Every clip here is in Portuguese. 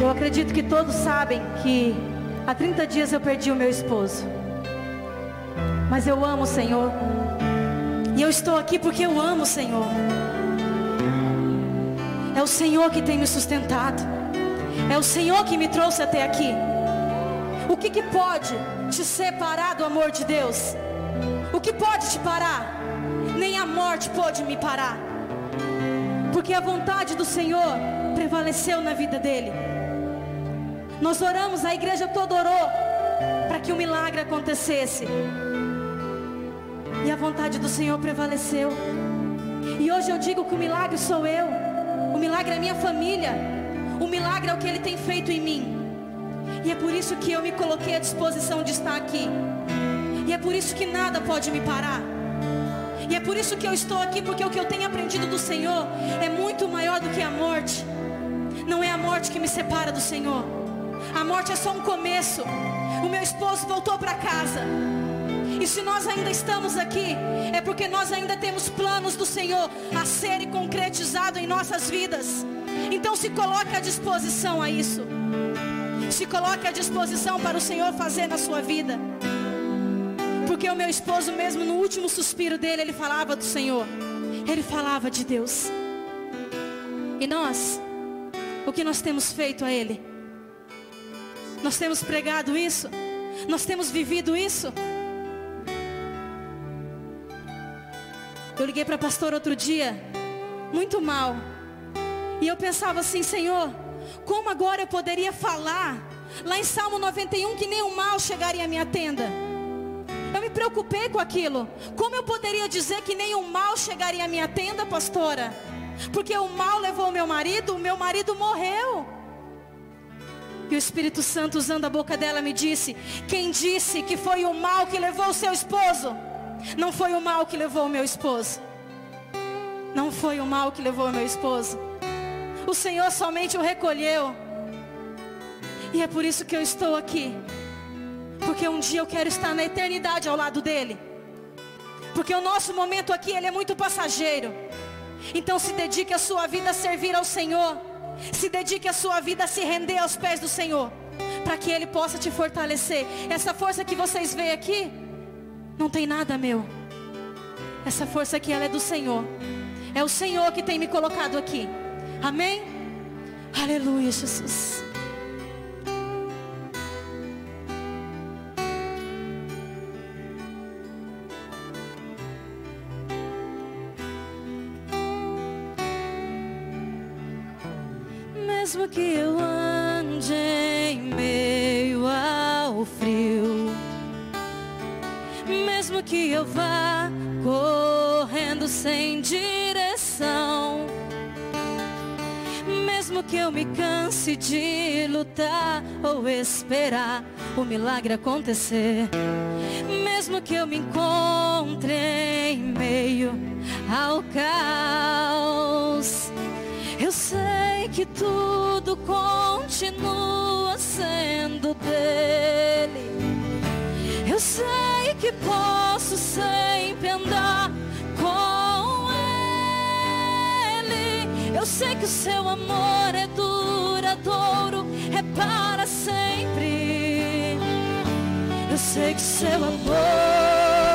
Eu acredito que todos sabem que há 30 dias eu perdi o meu esposo. Mas eu amo o Senhor. E eu estou aqui porque eu amo o Senhor. É o Senhor que tem me sustentado. É o Senhor que me trouxe até aqui. O que, que pode te separar do amor de Deus? O que pode te parar? Nem a morte pode me parar. Porque a vontade do Senhor prevaleceu na vida dele. Nós oramos, a igreja toda orou para que o milagre acontecesse. E a vontade do Senhor prevaleceu. E hoje eu digo que o milagre sou eu. O milagre é minha família. O milagre é o que Ele tem feito em mim. E é por isso que eu me coloquei à disposição de estar aqui. E é por isso que nada pode me parar. E é por isso que eu estou aqui, porque o que eu tenho aprendido do Senhor é muito maior do que a morte. Não é a morte que me separa do Senhor. A morte é só um começo. O meu esposo voltou para casa. E se nós ainda estamos aqui, é porque nós ainda temos planos do Senhor a serem concretizados em nossas vidas. Então se coloque à disposição a isso. Se coloque à disposição para o Senhor fazer na sua vida. Porque o meu esposo mesmo no último suspiro dele, ele falava do Senhor. Ele falava de Deus. E nós, o que nós temos feito a ele? Nós temos pregado isso? Nós temos vivido isso? Eu liguei para a pastora outro dia, muito mal. E eu pensava assim, Senhor, como agora eu poderia falar lá em Salmo 91 que nenhum mal chegaria à minha tenda? Eu me preocupei com aquilo. Como eu poderia dizer que nenhum mal chegaria à minha tenda, pastora? Porque o mal levou meu marido, o meu marido morreu. E o Espírito Santo, usando a boca dela, me disse: Quem disse que foi o mal que levou o seu esposo? Não foi o mal que levou o meu esposo. Não foi o mal que levou o meu esposo. O Senhor somente o recolheu. E é por isso que eu estou aqui. Porque um dia eu quero estar na eternidade ao lado dele. Porque o nosso momento aqui ele é muito passageiro. Então se dedique a sua vida a servir ao Senhor. Se dedique a sua vida a se render aos pés do Senhor, para que Ele possa te fortalecer. Essa força que vocês veem aqui, não tem nada meu. Essa força aqui, ela é do Senhor. É o Senhor que tem me colocado aqui. Amém? Aleluia, Jesus. Mesmo que eu ande em meio ao frio, mesmo que eu vá correndo sem direção, mesmo que eu me canse de lutar ou esperar o milagre acontecer, mesmo que eu me encontre em meio ao caos, eu sei que tudo continua sendo dele. Eu sei que posso sempre andar com ele. Eu sei que o seu amor é duradouro, é para sempre. Eu sei que o seu amor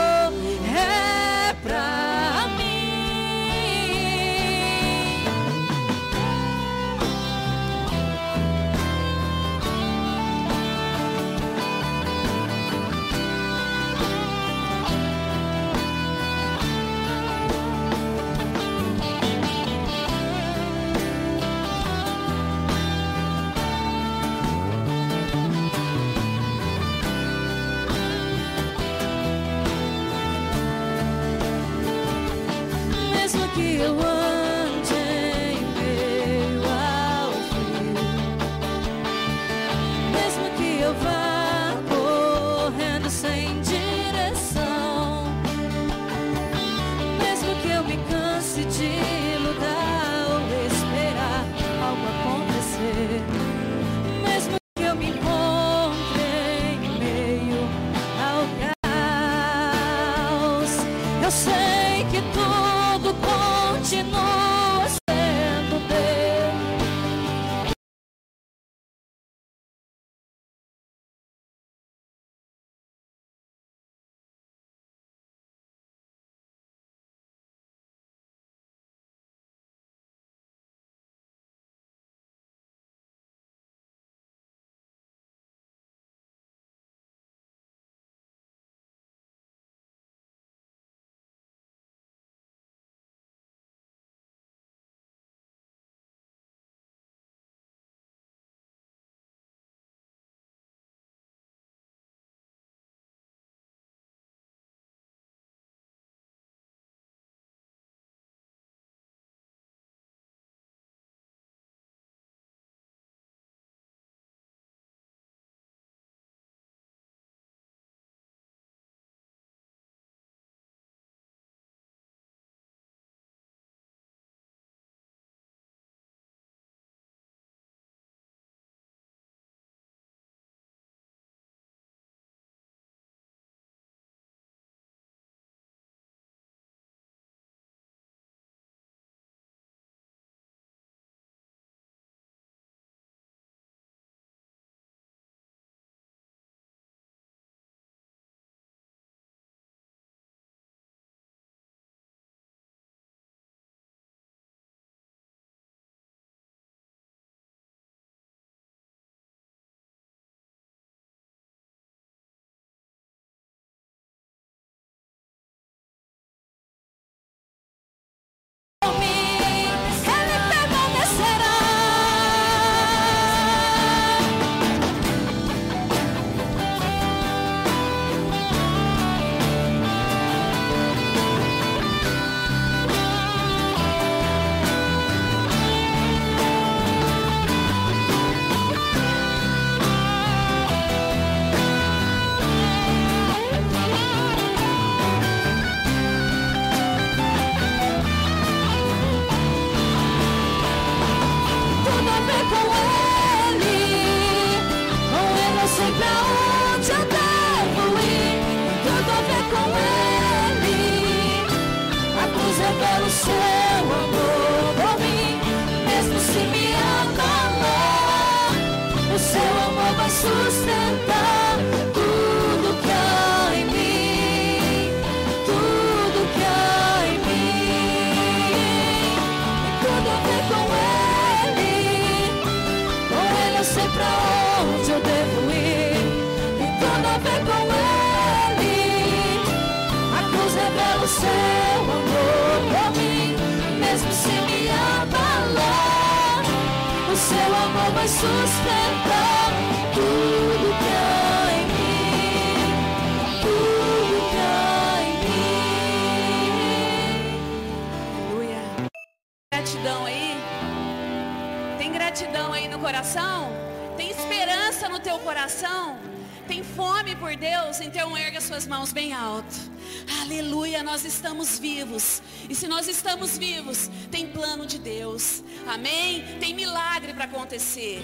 Amém? Tem milagre para acontecer.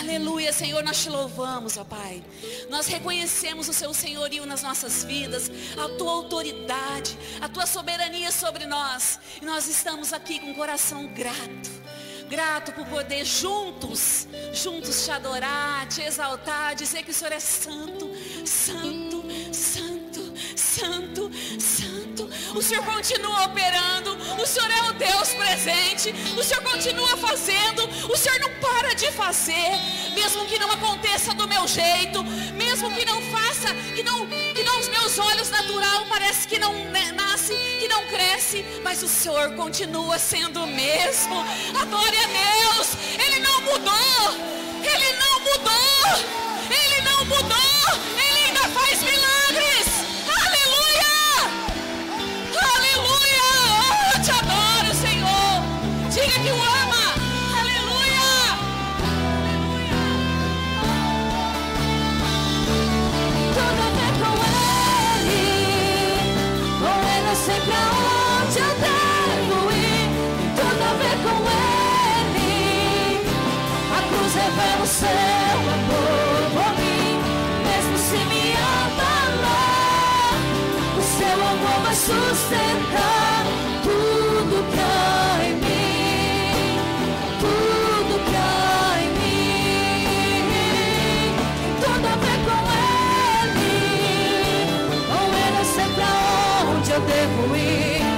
Aleluia, Senhor, nós te louvamos, ó Pai. Nós reconhecemos o seu senhorio nas nossas vidas, a tua autoridade, a tua soberania sobre nós. E nós estamos aqui com o coração grato. Grato por poder juntos, juntos te adorar, te exaltar, dizer que o Senhor é santo, santo, santo, santo, santo. Senhor continua operando, o Senhor é o Deus presente, o Senhor continua fazendo, o Senhor não para de fazer, mesmo que não aconteça do meu jeito, mesmo que não faça, que não, que não os meus olhos natural parece que não né, nasce, que não cresce, mas o Senhor continua sendo o mesmo. Adore a Deus, Ele não mudou, Ele não mudou, Ele não mudou, seu amor por mim. Mesmo se me abalar, o seu amor vai sustentar tudo que há em mim. Tudo que há em mim. Tudo a ver com Ele. Com Ele eu sei pra onde eu devo ir.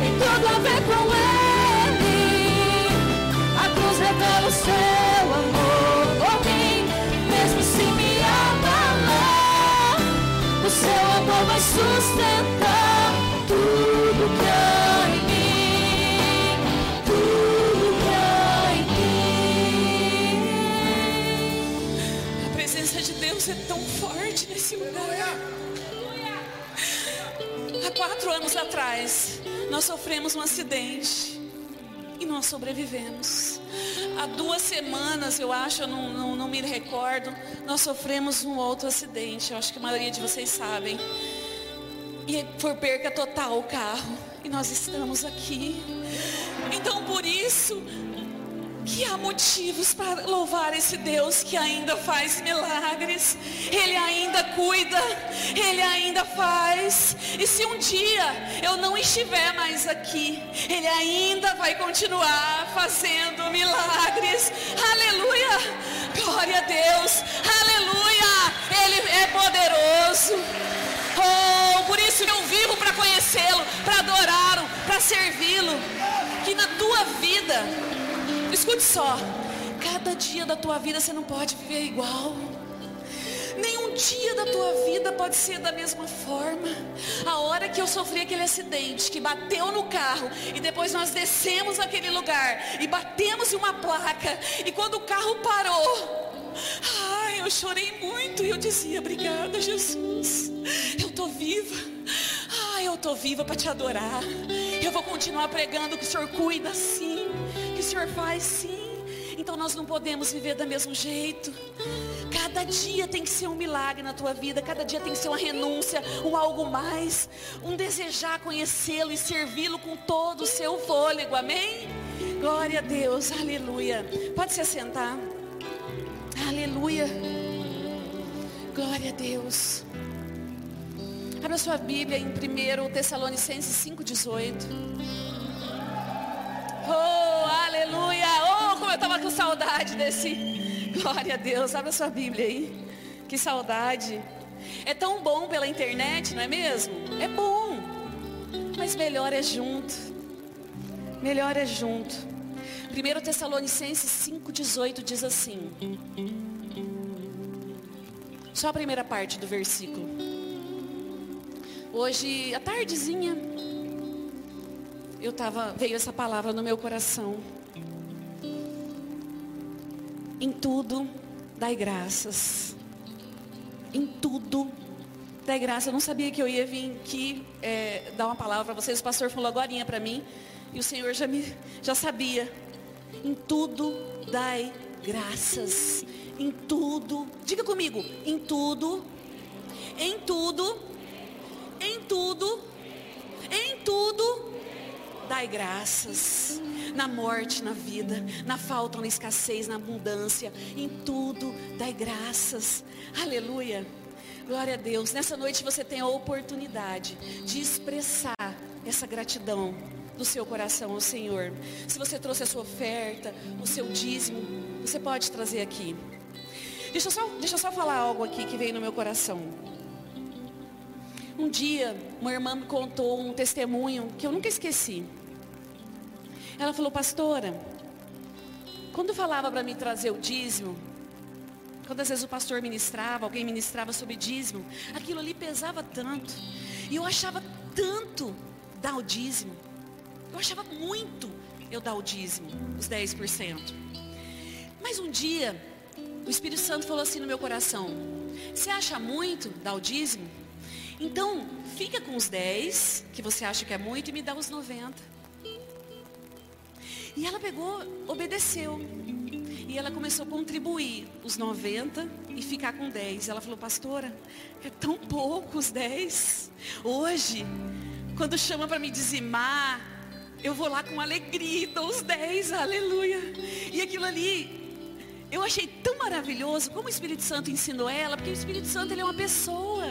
Tem tudo a ver com Ele. A cruz revela o seu forte nesse lugar. Há quatro anos atrás, nós sofremos um acidente e nós sobrevivemos. Há duas semanas, eu acho, eu não, não, não me recordo, nós sofremos um outro acidente. Eu acho que a maioria de vocês sabem. E por perca total o carro. E nós estamos aqui. Então por isso que há motivos para louvar esse Deus que ainda faz milagres, Ele ainda cuida, Ele ainda faz. E se um dia eu não estiver mais aqui, Ele ainda vai continuar fazendo milagres. Aleluia! Glória a Deus! Aleluia! Ele é poderoso. Oh, por isso eu vivo para conhecê-lo, para adorá-lo, para servi-lo. Que na tua vida Escute só, cada dia da tua vida você não pode viver igual. Nenhum dia da tua vida pode ser da mesma forma. A hora que eu sofri aquele acidente, que bateu no carro, e depois nós descemos aquele lugar e batemos em uma placa, e quando o carro parou, ai, eu chorei muito e eu dizia: Obrigada, Jesus. Eu tô viva. Ai, eu tô viva para te adorar. Eu vou continuar pregando que o Senhor cuida sim, Senhor faz sim. Então nós não podemos viver do mesmo jeito. Cada dia tem que ser um milagre na tua vida, cada dia tem que ser uma renúncia, um algo mais, um desejar conhecê-lo e servi-lo com todo o seu fôlego, amém? Glória a Deus, aleluia. Pode se assentar, aleluia. Glória a Deus. Abra sua Bíblia em 1 Tessalonicenses 5,18. Oh, aleluia! Oh, como eu estava com saudade desse. Glória a Deus. Abra sua Bíblia aí. Que saudade. É tão bom pela internet, não é mesmo? É bom. Mas melhor é junto. Melhor é junto. 1 Tessalonicenses 5,18 diz assim. Só a primeira parte do versículo. Hoje, à tardezinha, eu tava, veio essa palavra no meu coração. Em tudo, dai graças. Em tudo, dai graças. Eu não sabia que eu ia vir aqui é, dar uma palavra para vocês. O pastor falou agora para mim. E o Senhor já, me, já sabia. Em tudo, dai graças. Em tudo. Diga comigo. Em tudo. Em tudo. Em tudo. Em tudo Dai graças na morte, na vida, na falta, na escassez, na abundância, em tudo, dai graças. Aleluia. Glória a Deus. Nessa noite você tem a oportunidade de expressar essa gratidão do seu coração ao Senhor. Se você trouxe a sua oferta, o seu dízimo, você pode trazer aqui. Deixa eu só, deixa eu só falar algo aqui que veio no meu coração. Um dia, uma irmã me contou um testemunho que eu nunca esqueci. Ela falou, pastora, quando falava para mim trazer o dízimo, quando às vezes o pastor ministrava, alguém ministrava sobre dízimo, aquilo ali pesava tanto. E eu achava tanto dar o dízimo. Eu achava muito eu dar o dízimo, os 10%. Mas um dia, o Espírito Santo falou assim no meu coração: Você acha muito dar o dízimo? Então, fica com os 10, que você acha que é muito, e me dá os 90. E ela pegou, obedeceu. E ela começou a contribuir os 90 e ficar com 10. Ela falou, pastora, é tão pouco os 10. Hoje, quando chama para me dizimar, eu vou lá com alegria dou os 10, aleluia. E aquilo ali, eu achei tão maravilhoso como o Espírito Santo ensinou ela, porque o Espírito Santo ele é uma pessoa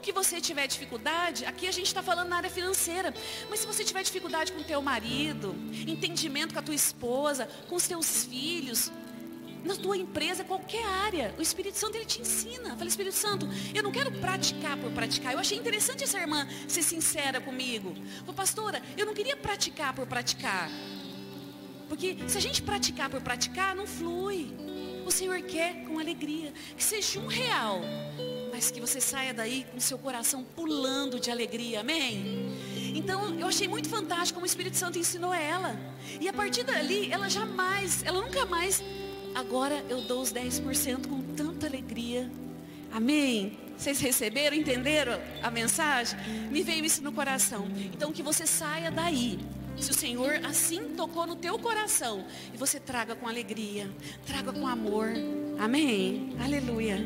tudo que você tiver dificuldade, aqui a gente está falando na área financeira, mas se você tiver dificuldade com o teu marido, entendimento com a tua esposa, com os teus filhos, na tua empresa, qualquer área, o Espírito Santo ele te ensina. Fala, Espírito Santo, eu não quero praticar por praticar. Eu achei interessante essa irmã ser sincera comigo. Falei, pastora, eu não queria praticar por praticar. Porque se a gente praticar por praticar, não flui. O Senhor quer com alegria. Que seja um real mas que você saia daí com seu coração pulando de alegria, amém? Então, eu achei muito fantástico como o Espírito Santo ensinou ela. E a partir dali, ela jamais, ela nunca mais, agora eu dou os 10% com tanta alegria. Amém? Vocês receberam, entenderam a mensagem? Me veio isso no coração. Então, que você saia daí se o Senhor assim tocou no teu coração, e você traga com alegria, traga com amor. Amém? Aleluia.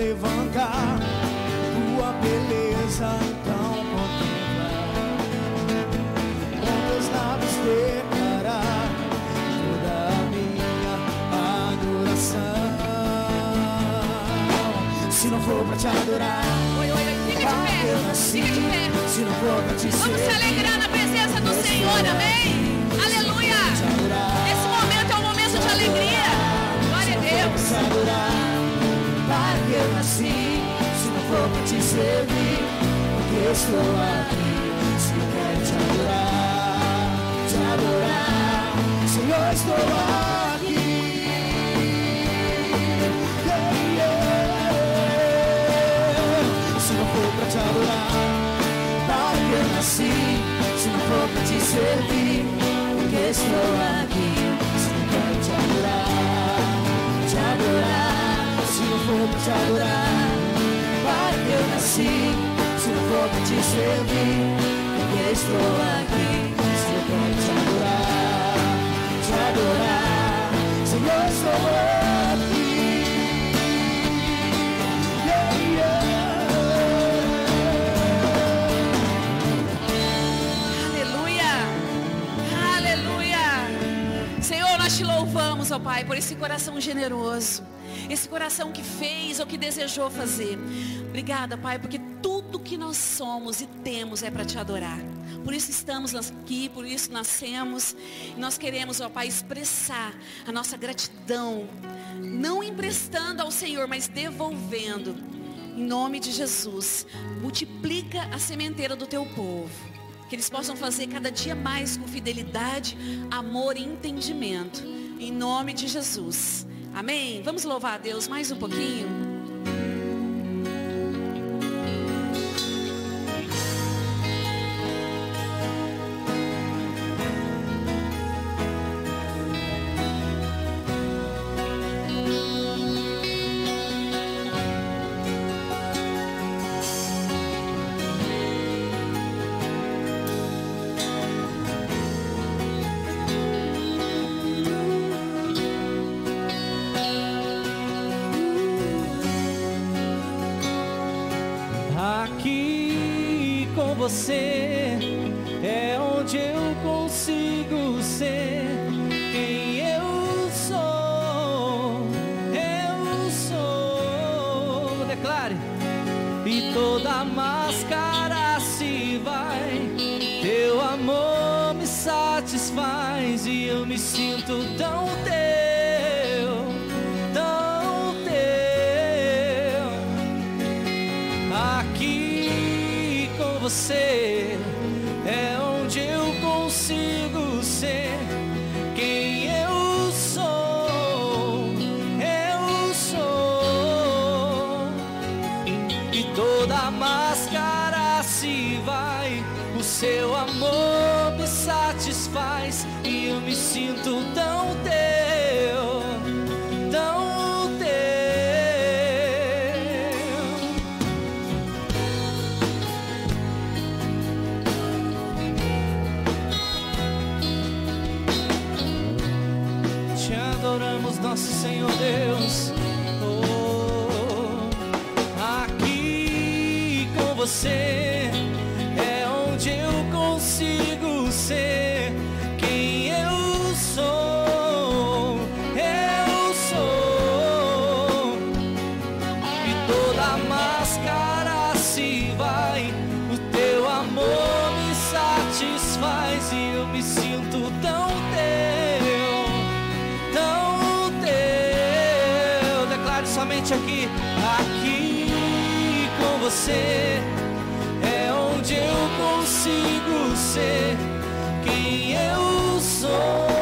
levanta, tua beleza tão então Com teus lábios declarar toda a minha adoração? Se não for pra te adorar, oi, oi, oi, fica de pé, nasci, fica de pé. Se não for pra te Vamos se alegrar na presença do Senhor, amém? Aleluia! Esse momento é um momento de alegria. Glória a Deus. eu nasci, se não for pra te servir, porque eu estou aqui, se eu quero te adorar, te adorar, Senhor, estou aqui. Yeah, yeah. Se não for pra te adorar, para que eu nasci, se não for pra te servir, porque estou aqui, se não quero te adorar, te adorar. não for pra te adorar Para que eu nasci Se não for pra te servir Porque estou aqui Se eu quero te adorar Te adorar Senhor, estou aqui yeah, yeah. Aleluia, Aleluia. Senhor, nós Te louvamos, ó Pai, por esse coração generoso. Esse coração que fez ou que desejou fazer. Obrigada, Pai, porque tudo que nós somos e temos é para te adorar. Por isso estamos aqui, por isso nascemos. E nós queremos, ó Pai, expressar a nossa gratidão. Não emprestando ao Senhor, mas devolvendo. Em nome de Jesus. Multiplica a sementeira do teu povo. Que eles possam fazer cada dia mais com fidelidade, amor e entendimento. Em nome de Jesus. Amém? Vamos louvar a Deus mais um pouquinho? Somente aqui, aqui com você é onde eu consigo ser quem eu sou.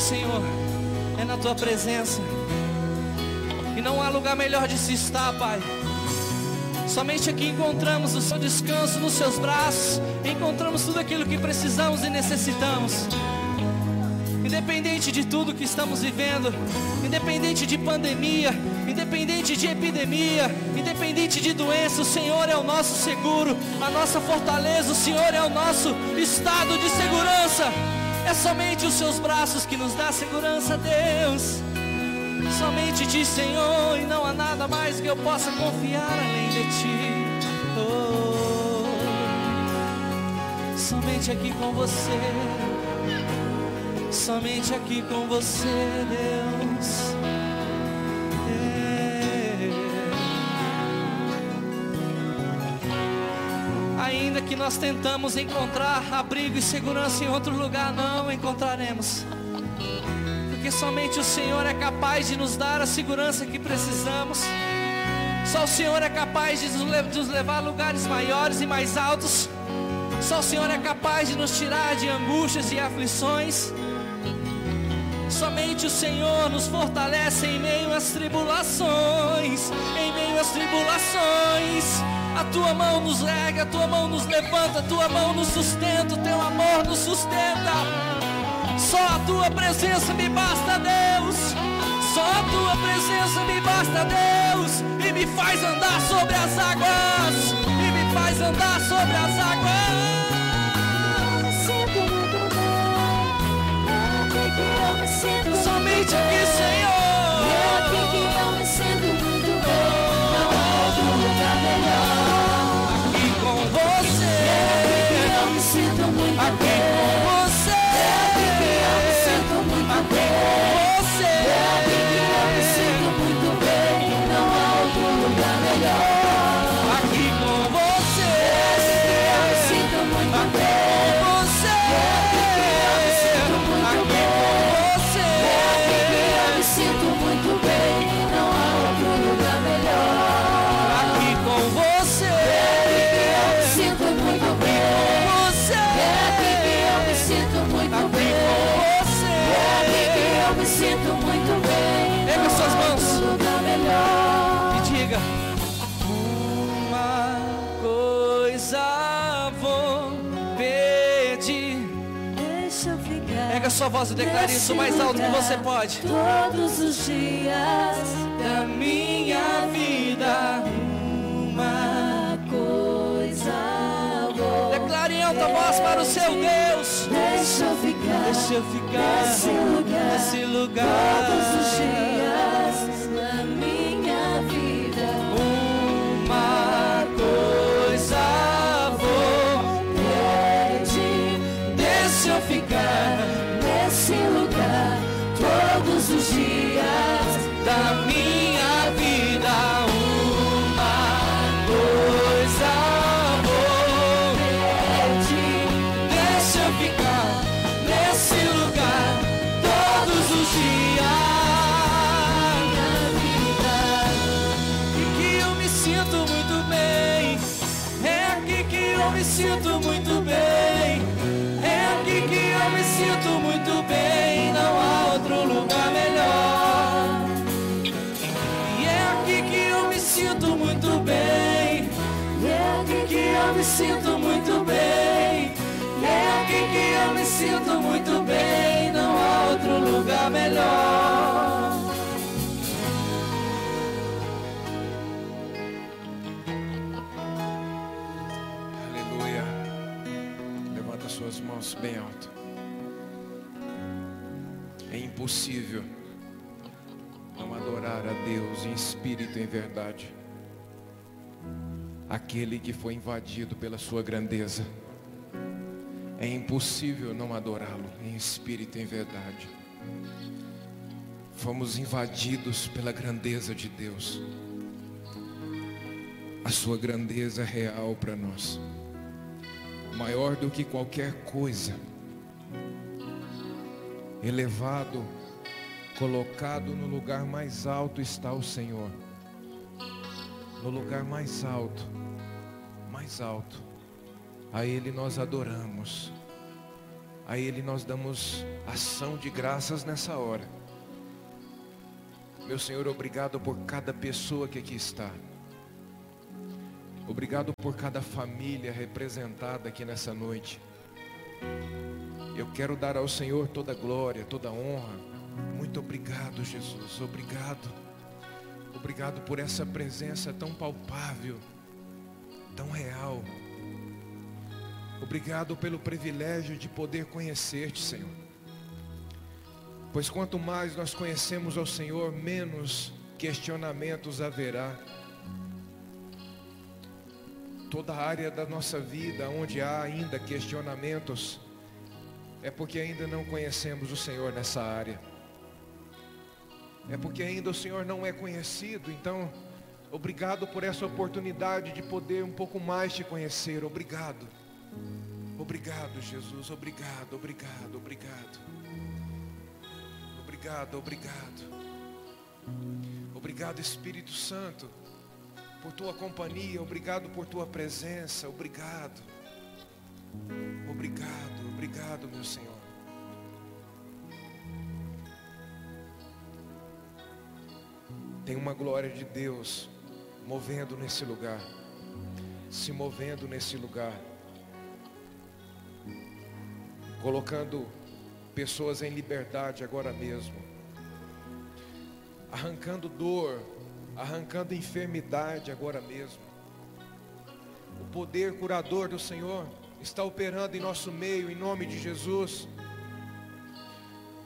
Senhor, é na tua presença. E não há lugar melhor de se estar, Pai. Somente aqui encontramos o seu descanso nos seus braços. Encontramos tudo aquilo que precisamos e necessitamos. Independente de tudo que estamos vivendo, independente de pandemia, independente de epidemia, independente de doença, o Senhor é o nosso seguro, a nossa fortaleza, o Senhor é o nosso estado de segurança. É somente os seus braços que nos dá segurança, Deus. Somente ti, Senhor, e não há nada mais que eu possa confiar além de ti. Oh, somente aqui com você. Somente aqui com você, Deus. Que nós tentamos encontrar abrigo e segurança em outro lugar, não encontraremos. Porque somente o Senhor é capaz de nos dar a segurança que precisamos. Só o Senhor é capaz de nos levar a lugares maiores e mais altos. Só o Senhor é capaz de nos tirar de angústias e aflições. Somente o Senhor nos fortalece em meio às tribulações. Em meio às tribulações. A tua mão nos ergue, a tua mão nos levanta, a tua mão nos sustenta, o teu amor nos sustenta. Só a tua presença me basta, Deus. Só a tua presença me basta, Deus. E me faz andar sobre as águas. E me faz andar sobre as águas. Voz e declare isso mais alto que você pode. Todos os dias Da minha vida, uma coisa declare em alta voz para o seu Deus. Deixa eu ficar. Deixa eu ficar Nesse lugar. nesse lugar. Todos os dias mãos bem alto. É impossível não adorar a Deus em espírito e em verdade. Aquele que foi invadido pela sua grandeza. É impossível não adorá-lo em espírito e em verdade. Fomos invadidos pela grandeza de Deus. A sua grandeza real para nós maior do que qualquer coisa, elevado, colocado no lugar mais alto está o Senhor. No lugar mais alto, mais alto, a Ele nós adoramos, a Ele nós damos ação de graças nessa hora. Meu Senhor, obrigado por cada pessoa que aqui está. Obrigado por cada família representada aqui nessa noite. Eu quero dar ao Senhor toda glória, toda honra. Muito obrigado, Jesus. Obrigado. Obrigado por essa presença tão palpável, tão real. Obrigado pelo privilégio de poder conhecer-te, Senhor. Pois quanto mais nós conhecemos ao Senhor, menos questionamentos haverá toda a área da nossa vida onde há ainda questionamentos, é porque ainda não conhecemos o Senhor nessa área. É porque ainda o Senhor não é conhecido. Então, obrigado por essa oportunidade de poder um pouco mais te conhecer. Obrigado. Obrigado, Jesus. Obrigado, obrigado, obrigado. Obrigado, obrigado. Obrigado, Espírito Santo, por tua companhia. Obrigado por tua presença. Obrigado. Obrigado, obrigado, meu Senhor. Tem uma glória de Deus movendo nesse lugar, se movendo nesse lugar, colocando pessoas em liberdade agora mesmo, arrancando dor, arrancando enfermidade agora mesmo. O poder curador do Senhor está operando em nosso meio, em nome de Jesus.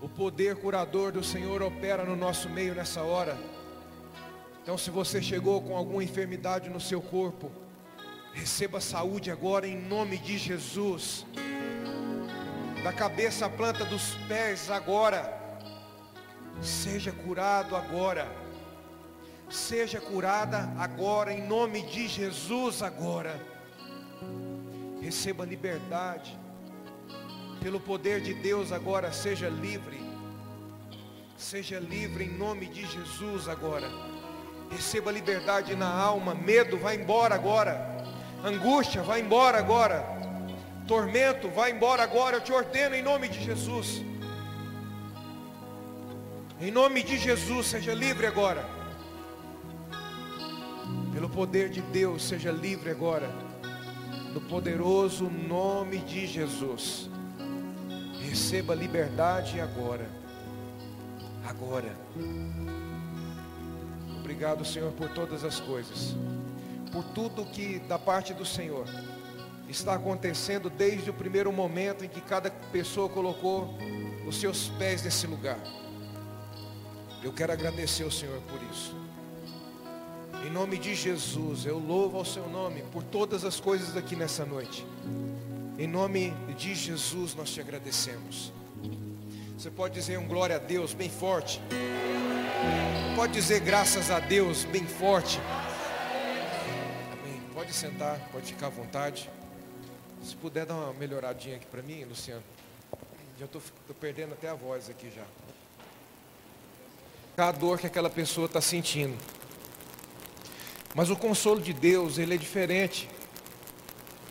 O poder curador do Senhor opera no nosso meio nessa hora. Então, se você chegou com alguma enfermidade no seu corpo, receba saúde agora em nome de Jesus. Da cabeça à planta dos pés agora. Seja curado agora. Seja curada agora em nome de Jesus agora. Receba liberdade. Pelo poder de Deus agora seja livre. Seja livre em nome de Jesus agora. Receba liberdade na alma. Medo vai embora agora. Angústia vai embora agora. Tormento vai embora agora. Eu te ordeno em nome de Jesus. Em nome de Jesus, seja livre agora. Pelo poder de Deus, seja livre agora. No poderoso nome de Jesus. Receba liberdade agora. Agora. Obrigado, Senhor, por todas as coisas. Por tudo que da parte do Senhor está acontecendo desde o primeiro momento em que cada pessoa colocou os seus pés nesse lugar. Eu quero agradecer ao Senhor por isso. Em nome de Jesus, eu louvo ao seu nome por todas as coisas aqui nessa noite. Em nome de Jesus, nós te agradecemos. Você pode dizer um glória a Deus bem forte. Pode dizer graças a Deus bem forte. Amém. Pode sentar, pode ficar à vontade. Se puder dar uma melhoradinha aqui para mim, Luciano. Já estou perdendo até a voz aqui já. A dor que aquela pessoa está sentindo. Mas o consolo de Deus, ele é diferente.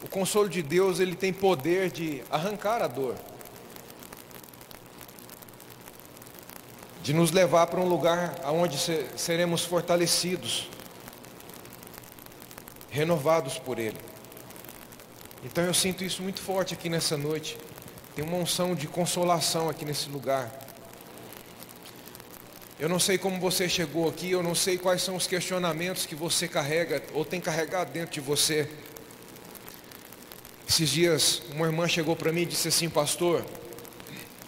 O consolo de Deus, ele tem poder de arrancar a dor. De nos levar para um lugar onde seremos fortalecidos, renovados por Ele. Então eu sinto isso muito forte aqui nessa noite. Tem uma unção de consolação aqui nesse lugar. Eu não sei como você chegou aqui, eu não sei quais são os questionamentos que você carrega ou tem carregado dentro de você. Esses dias, uma irmã chegou para mim e disse assim, pastor,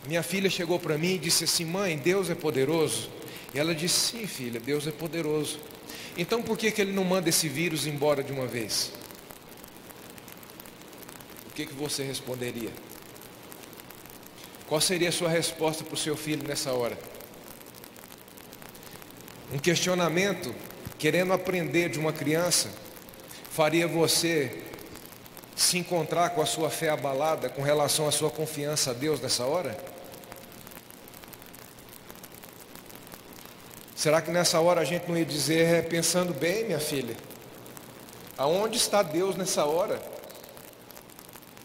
minha filha chegou para mim e disse assim, mãe, Deus é poderoso. E ela disse, sim, filha, Deus é poderoso. Então por que, que ele não manda esse vírus embora de uma vez? O que, que você responderia? Qual seria a sua resposta para o seu filho nessa hora? Um questionamento, querendo aprender de uma criança, faria você se encontrar com a sua fé abalada com relação à sua confiança a Deus nessa hora? Será que nessa hora a gente não ia dizer, é, pensando bem, minha filha, aonde está Deus nessa hora?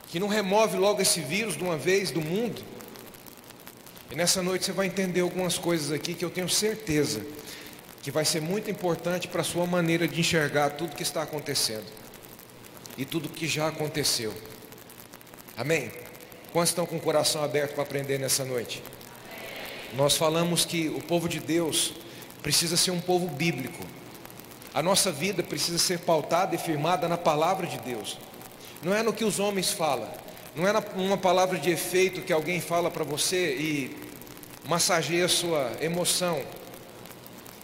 Que não remove logo esse vírus de uma vez do mundo? E nessa noite você vai entender algumas coisas aqui que eu tenho certeza que vai ser muito importante para a sua maneira de enxergar tudo que está acontecendo e tudo que já aconteceu. Amém? Quantos estão com o coração aberto para aprender nessa noite? Nós falamos que o povo de Deus precisa ser um povo bíblico. A nossa vida precisa ser pautada e firmada na palavra de Deus. Não é no que os homens falam, não é numa palavra de efeito que alguém fala para você e massageia a sua emoção.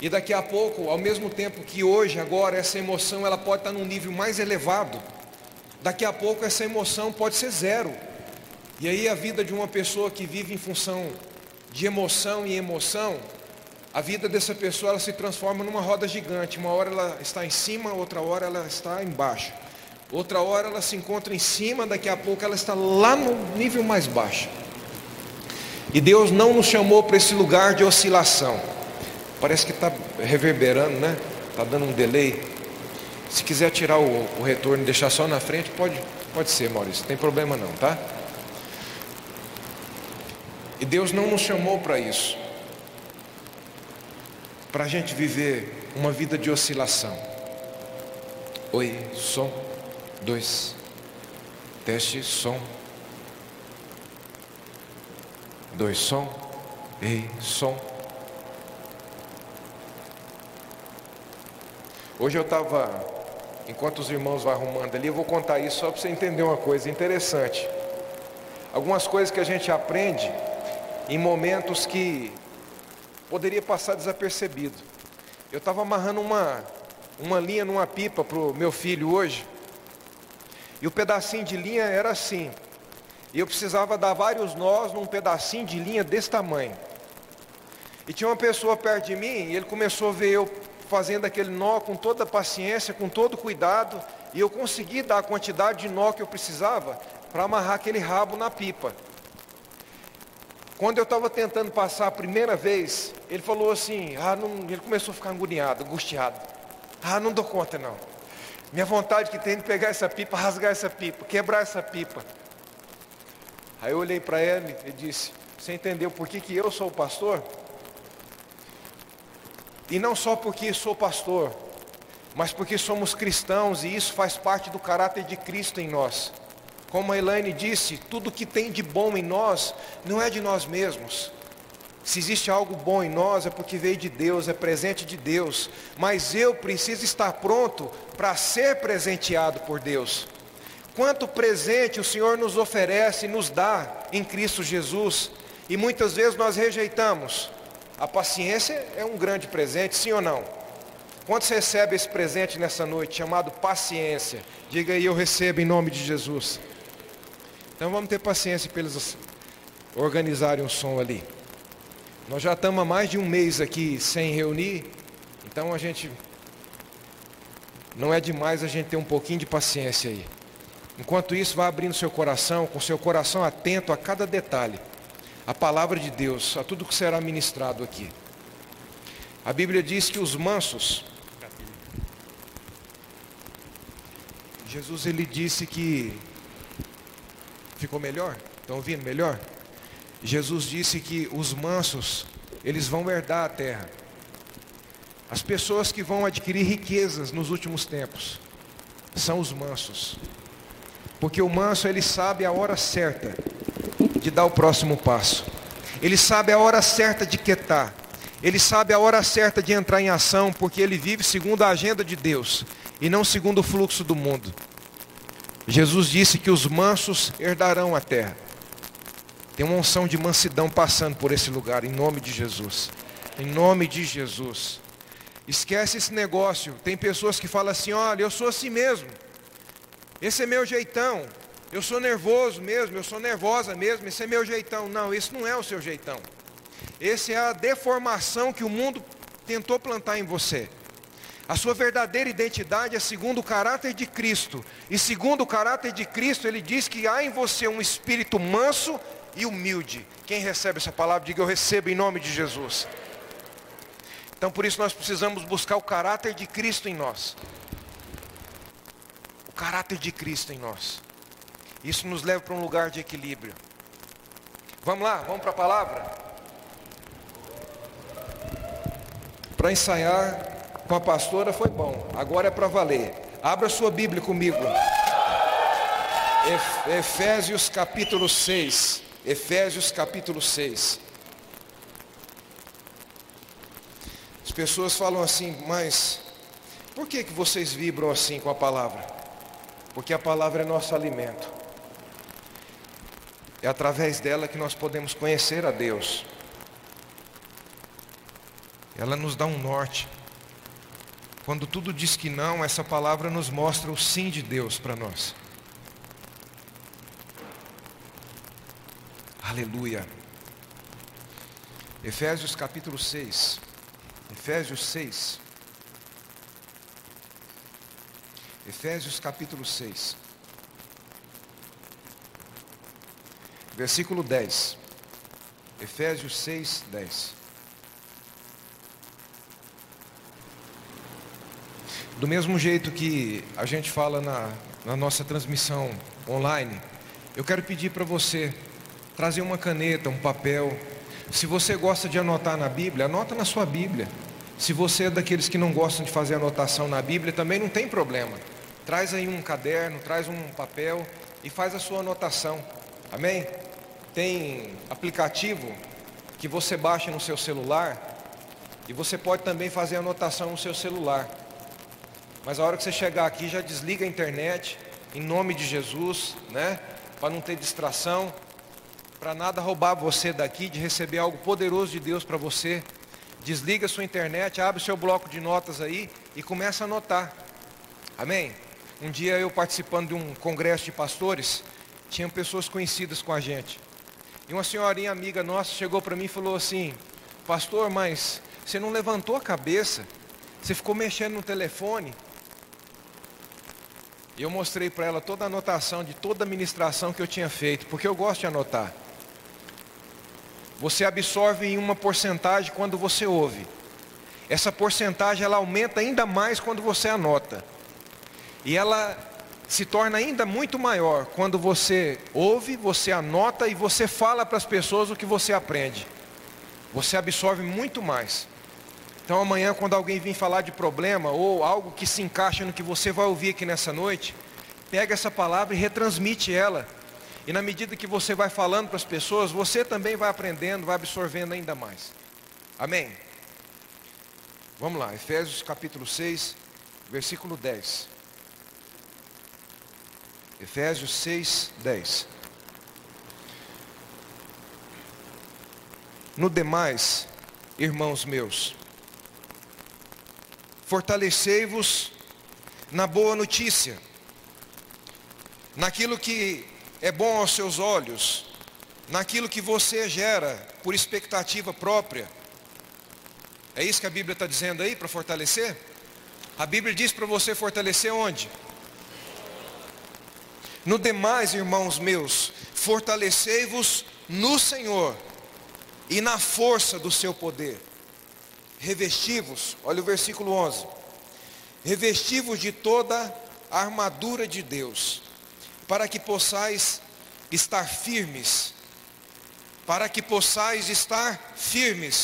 E daqui a pouco, ao mesmo tempo que hoje, agora, essa emoção ela pode estar num nível mais elevado. Daqui a pouco essa emoção pode ser zero. E aí a vida de uma pessoa que vive em função de emoção e emoção, a vida dessa pessoa ela se transforma numa roda gigante. Uma hora ela está em cima, outra hora ela está embaixo. Outra hora ela se encontra em cima, daqui a pouco ela está lá no nível mais baixo. E Deus não nos chamou para esse lugar de oscilação. Parece que está reverberando, né? Está dando um delay. Se quiser tirar o, o retorno e deixar só na frente, pode, pode ser, Maurício. Não tem problema não, tá? E Deus não nos chamou para isso. Para a gente viver uma vida de oscilação. Oi, som, dois, teste, som, dois, som, ei, som. Hoje eu estava, enquanto os irmãos vão arrumando ali, eu vou contar isso só para você entender uma coisa interessante. Algumas coisas que a gente aprende em momentos que poderia passar desapercebido. Eu estava amarrando uma, uma linha numa pipa para o meu filho hoje, e o pedacinho de linha era assim. E eu precisava dar vários nós num pedacinho de linha desse tamanho. E tinha uma pessoa perto de mim, e ele começou a ver eu fazendo aquele nó com toda a paciência, com todo cuidado, e eu consegui dar a quantidade de nó que eu precisava para amarrar aquele rabo na pipa. Quando eu estava tentando passar a primeira vez, ele falou assim, ah, não, ele começou a ficar agoniado, angustiado. Ah, não dou conta não. Minha vontade que tem de pegar essa pipa, rasgar essa pipa, quebrar essa pipa. Aí eu olhei para ele e disse, você entendeu por que, que eu sou o pastor? E não só porque sou pastor, mas porque somos cristãos e isso faz parte do caráter de Cristo em nós. Como a Elaine disse, tudo que tem de bom em nós não é de nós mesmos. Se existe algo bom em nós é porque veio de Deus, é presente de Deus. Mas eu preciso estar pronto para ser presenteado por Deus. Quanto presente o Senhor nos oferece e nos dá em Cristo Jesus, e muitas vezes nós rejeitamos. A paciência é um grande presente, sim ou não? Quantos recebem esse presente nessa noite, chamado paciência? Diga aí, eu recebo em nome de Jesus. Então vamos ter paciência para eles organizarem um som ali. Nós já estamos há mais de um mês aqui sem reunir, então a gente não é demais a gente ter um pouquinho de paciência aí. Enquanto isso, vá abrindo seu coração, com seu coração atento a cada detalhe, a palavra de Deus, a tudo que será ministrado aqui. A Bíblia diz que os mansos, Jesus ele disse que Ficou melhor? Estão ouvindo melhor? Jesus disse que os mansos, eles vão herdar a terra. As pessoas que vão adquirir riquezas nos últimos tempos são os mansos. Porque o manso, ele sabe a hora certa de dar o próximo passo. Ele sabe a hora certa de quietar. Ele sabe a hora certa de entrar em ação, porque ele vive segundo a agenda de Deus e não segundo o fluxo do mundo. Jesus disse que os mansos herdarão a terra. Tem uma unção de mansidão passando por esse lugar, em nome de Jesus. Em nome de Jesus. Esquece esse negócio. Tem pessoas que falam assim: olha, eu sou assim mesmo. Esse é meu jeitão. Eu sou nervoso mesmo, eu sou nervosa mesmo, esse é meu jeitão. Não, esse não é o seu jeitão. Esse é a deformação que o mundo tentou plantar em você. A sua verdadeira identidade é segundo o caráter de Cristo. E segundo o caráter de Cristo, ele diz que há em você um espírito manso e humilde. Quem recebe essa palavra, diga eu recebo em nome de Jesus. Então por isso nós precisamos buscar o caráter de Cristo em nós. O caráter de Cristo em nós. Isso nos leva para um lugar de equilíbrio. Vamos lá, vamos para a palavra? Para ensaiar, com a pastora foi bom, agora é para valer. Abra sua Bíblia comigo. Efésios capítulo 6. Efésios capítulo 6. As pessoas falam assim, mas por que, que vocês vibram assim com a palavra? Porque a palavra é nosso alimento. É através dela que nós podemos conhecer a Deus. Ela nos dá um norte. Quando tudo diz que não, essa palavra nos mostra o sim de Deus para nós. Aleluia. Efésios capítulo 6. Efésios 6. Efésios capítulo 6. Versículo 10. Efésios 6, 10. Do mesmo jeito que a gente fala na, na nossa transmissão online, eu quero pedir para você trazer uma caneta, um papel. Se você gosta de anotar na Bíblia, anota na sua Bíblia. Se você é daqueles que não gostam de fazer anotação na Bíblia, também não tem problema. Traz aí um caderno, traz um papel e faz a sua anotação. Amém? Tem aplicativo que você baixa no seu celular e você pode também fazer anotação no seu celular. Mas a hora que você chegar aqui, já desliga a internet, em nome de Jesus, né? Para não ter distração, para nada roubar você daqui de receber algo poderoso de Deus para você. Desliga a sua internet, abre o seu bloco de notas aí e começa a anotar. Amém? Um dia eu participando de um congresso de pastores, tinham pessoas conhecidas com a gente. E uma senhorinha amiga nossa chegou para mim e falou assim: Pastor, mas você não levantou a cabeça, você ficou mexendo no telefone. E eu mostrei para ela toda a anotação de toda a ministração que eu tinha feito, porque eu gosto de anotar. Você absorve em uma porcentagem quando você ouve. Essa porcentagem ela aumenta ainda mais quando você anota. E ela se torna ainda muito maior quando você ouve, você anota e você fala para as pessoas o que você aprende. Você absorve muito mais. Então amanhã, quando alguém vir falar de problema ou algo que se encaixa no que você vai ouvir aqui nessa noite, pega essa palavra e retransmite ela. E na medida que você vai falando para as pessoas, você também vai aprendendo, vai absorvendo ainda mais. Amém? Vamos lá, Efésios capítulo 6, versículo 10. Efésios 6, 10. No demais, irmãos meus, fortalecei-vos na boa notícia, naquilo que é bom aos seus olhos, naquilo que você gera por expectativa própria. É isso que a Bíblia está dizendo aí para fortalecer? A Bíblia diz para você fortalecer onde? No demais, irmãos meus, fortalecei-vos no Senhor e na força do seu poder. Revestivos, olha o versículo 11. Revestivos de toda a armadura de Deus, para que possais estar firmes. Para que possais estar firmes.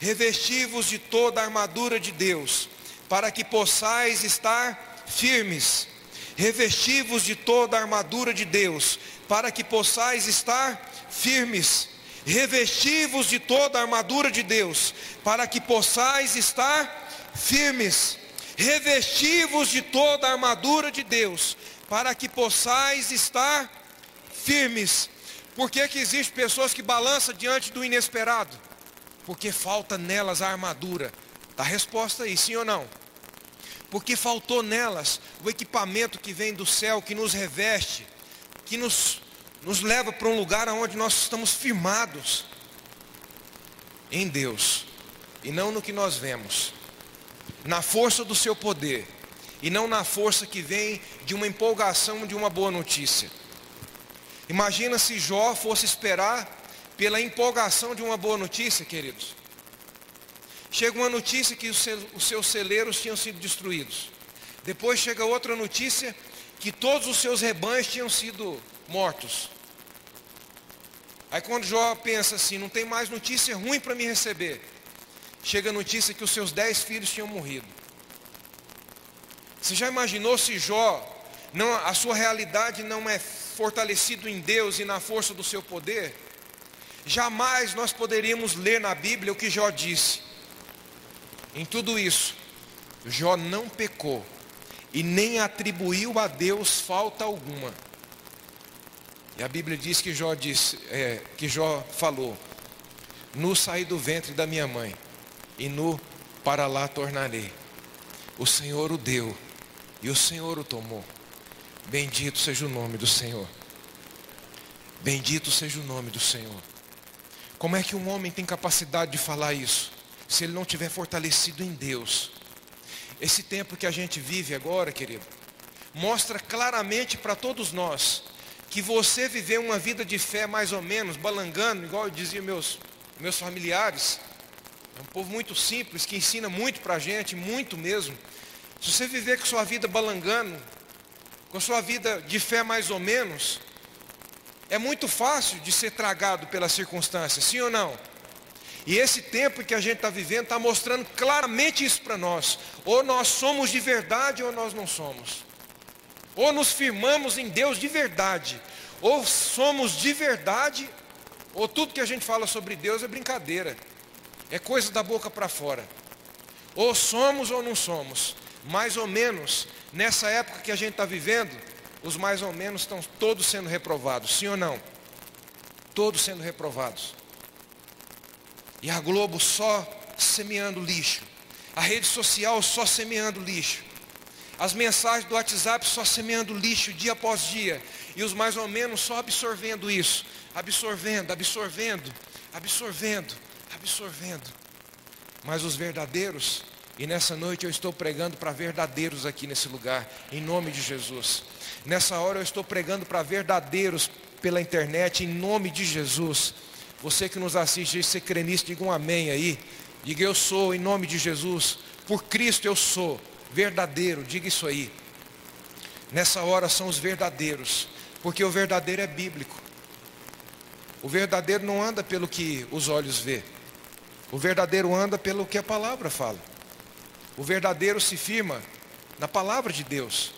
Revestivos de toda a armadura de Deus, para que possais estar firmes revestivos de toda a armadura de Deus, para que possais estar firmes. Revestivos de toda a armadura de Deus, para que possais estar firmes. Revestivos de toda a armadura de Deus, para que possais estar firmes. Por que, que existem pessoas que balançam diante do inesperado? Porque falta nelas a armadura. Está a resposta aí, sim ou não? Porque faltou nelas o equipamento que vem do céu, que nos reveste, que nos, nos leva para um lugar onde nós estamos firmados em Deus, e não no que nós vemos, na força do seu poder, e não na força que vem de uma empolgação de uma boa notícia. Imagina se Jó fosse esperar pela empolgação de uma boa notícia, queridos. Chega uma notícia que os seus celeiros tinham sido destruídos. Depois chega outra notícia que todos os seus rebanhos tinham sido mortos. Aí quando Jó pensa assim, não tem mais notícia ruim para me receber. Chega a notícia que os seus dez filhos tinham morrido. Você já imaginou se Jó, não, a sua realidade não é fortalecido em Deus e na força do seu poder? Jamais nós poderíamos ler na Bíblia o que Jó disse. Em tudo isso, Jó não pecou e nem atribuiu a Deus falta alguma. E a Bíblia diz que Jó disse, é, que Jó falou: "No saí do ventre da minha mãe e no para lá tornarei. O Senhor o deu e o Senhor o tomou. Bendito seja o nome do Senhor. Bendito seja o nome do Senhor. Como é que um homem tem capacidade de falar isso? Se ele não tiver fortalecido em Deus. Esse tempo que a gente vive agora, querido, mostra claramente para todos nós que você viver uma vida de fé mais ou menos, balangando, igual eu dizia meus, meus familiares, é um povo muito simples, que ensina muito para a gente, muito mesmo. Se você viver com sua vida balangando, com sua vida de fé mais ou menos, é muito fácil de ser tragado pelas circunstâncias, sim ou não? E esse tempo que a gente está vivendo está mostrando claramente isso para nós. Ou nós somos de verdade ou nós não somos. Ou nos firmamos em Deus de verdade, ou somos de verdade, ou tudo que a gente fala sobre Deus é brincadeira, é coisa da boca para fora. Ou somos ou não somos. Mais ou menos, nessa época que a gente está vivendo, os mais ou menos estão todos sendo reprovados, sim ou não? Todos sendo reprovados. E a Globo só semeando lixo. A rede social só semeando lixo. As mensagens do WhatsApp só semeando lixo dia após dia. E os mais ou menos só absorvendo isso. Absorvendo, absorvendo, absorvendo, absorvendo. Mas os verdadeiros, e nessa noite eu estou pregando para verdadeiros aqui nesse lugar, em nome de Jesus. Nessa hora eu estou pregando para verdadeiros pela internet, em nome de Jesus. Você que nos assiste, se crê nisso, diga um amém aí. Diga eu sou, em nome de Jesus. Por Cristo eu sou. Verdadeiro, diga isso aí. Nessa hora são os verdadeiros. Porque o verdadeiro é bíblico. O verdadeiro não anda pelo que os olhos vê. O verdadeiro anda pelo que a palavra fala. O verdadeiro se firma na palavra de Deus.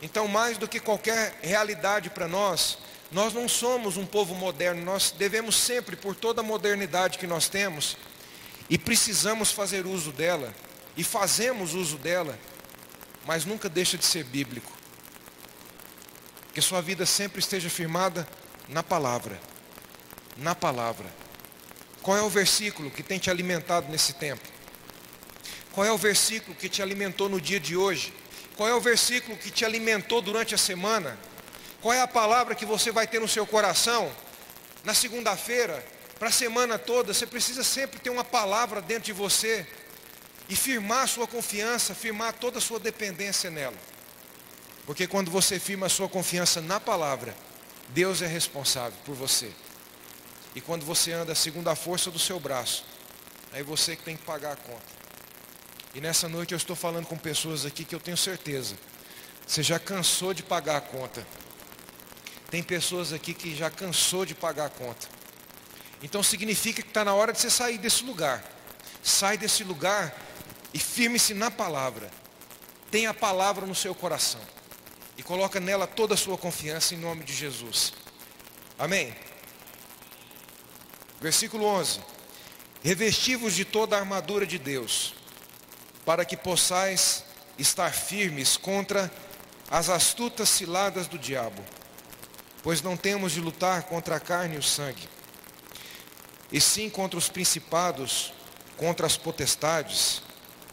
Então, mais do que qualquer realidade para nós, nós não somos um povo moderno, nós devemos sempre, por toda a modernidade que nós temos, e precisamos fazer uso dela, e fazemos uso dela, mas nunca deixa de ser bíblico. Que sua vida sempre esteja firmada na palavra. Na palavra. Qual é o versículo que tem te alimentado nesse tempo? Qual é o versículo que te alimentou no dia de hoje? Qual é o versículo que te alimentou durante a semana? Qual é a palavra que você vai ter no seu coração na segunda-feira, para a semana toda? Você precisa sempre ter uma palavra dentro de você e firmar sua confiança, firmar toda a sua dependência nela. Porque quando você firma a sua confiança na palavra, Deus é responsável por você. E quando você anda segundo a força do seu braço, aí você que tem que pagar a conta. E nessa noite eu estou falando com pessoas aqui que eu tenho certeza, você já cansou de pagar a conta. Tem pessoas aqui que já cansou de pagar a conta. Então significa que está na hora de você sair desse lugar. Sai desse lugar e firme-se na palavra. Tenha a palavra no seu coração. E coloca nela toda a sua confiança em nome de Jesus. Amém? Versículo 11. Revestivos de toda a armadura de Deus, para que possais estar firmes contra as astutas ciladas do diabo pois não temos de lutar contra a carne e o sangue, e sim contra os principados, contra as potestades,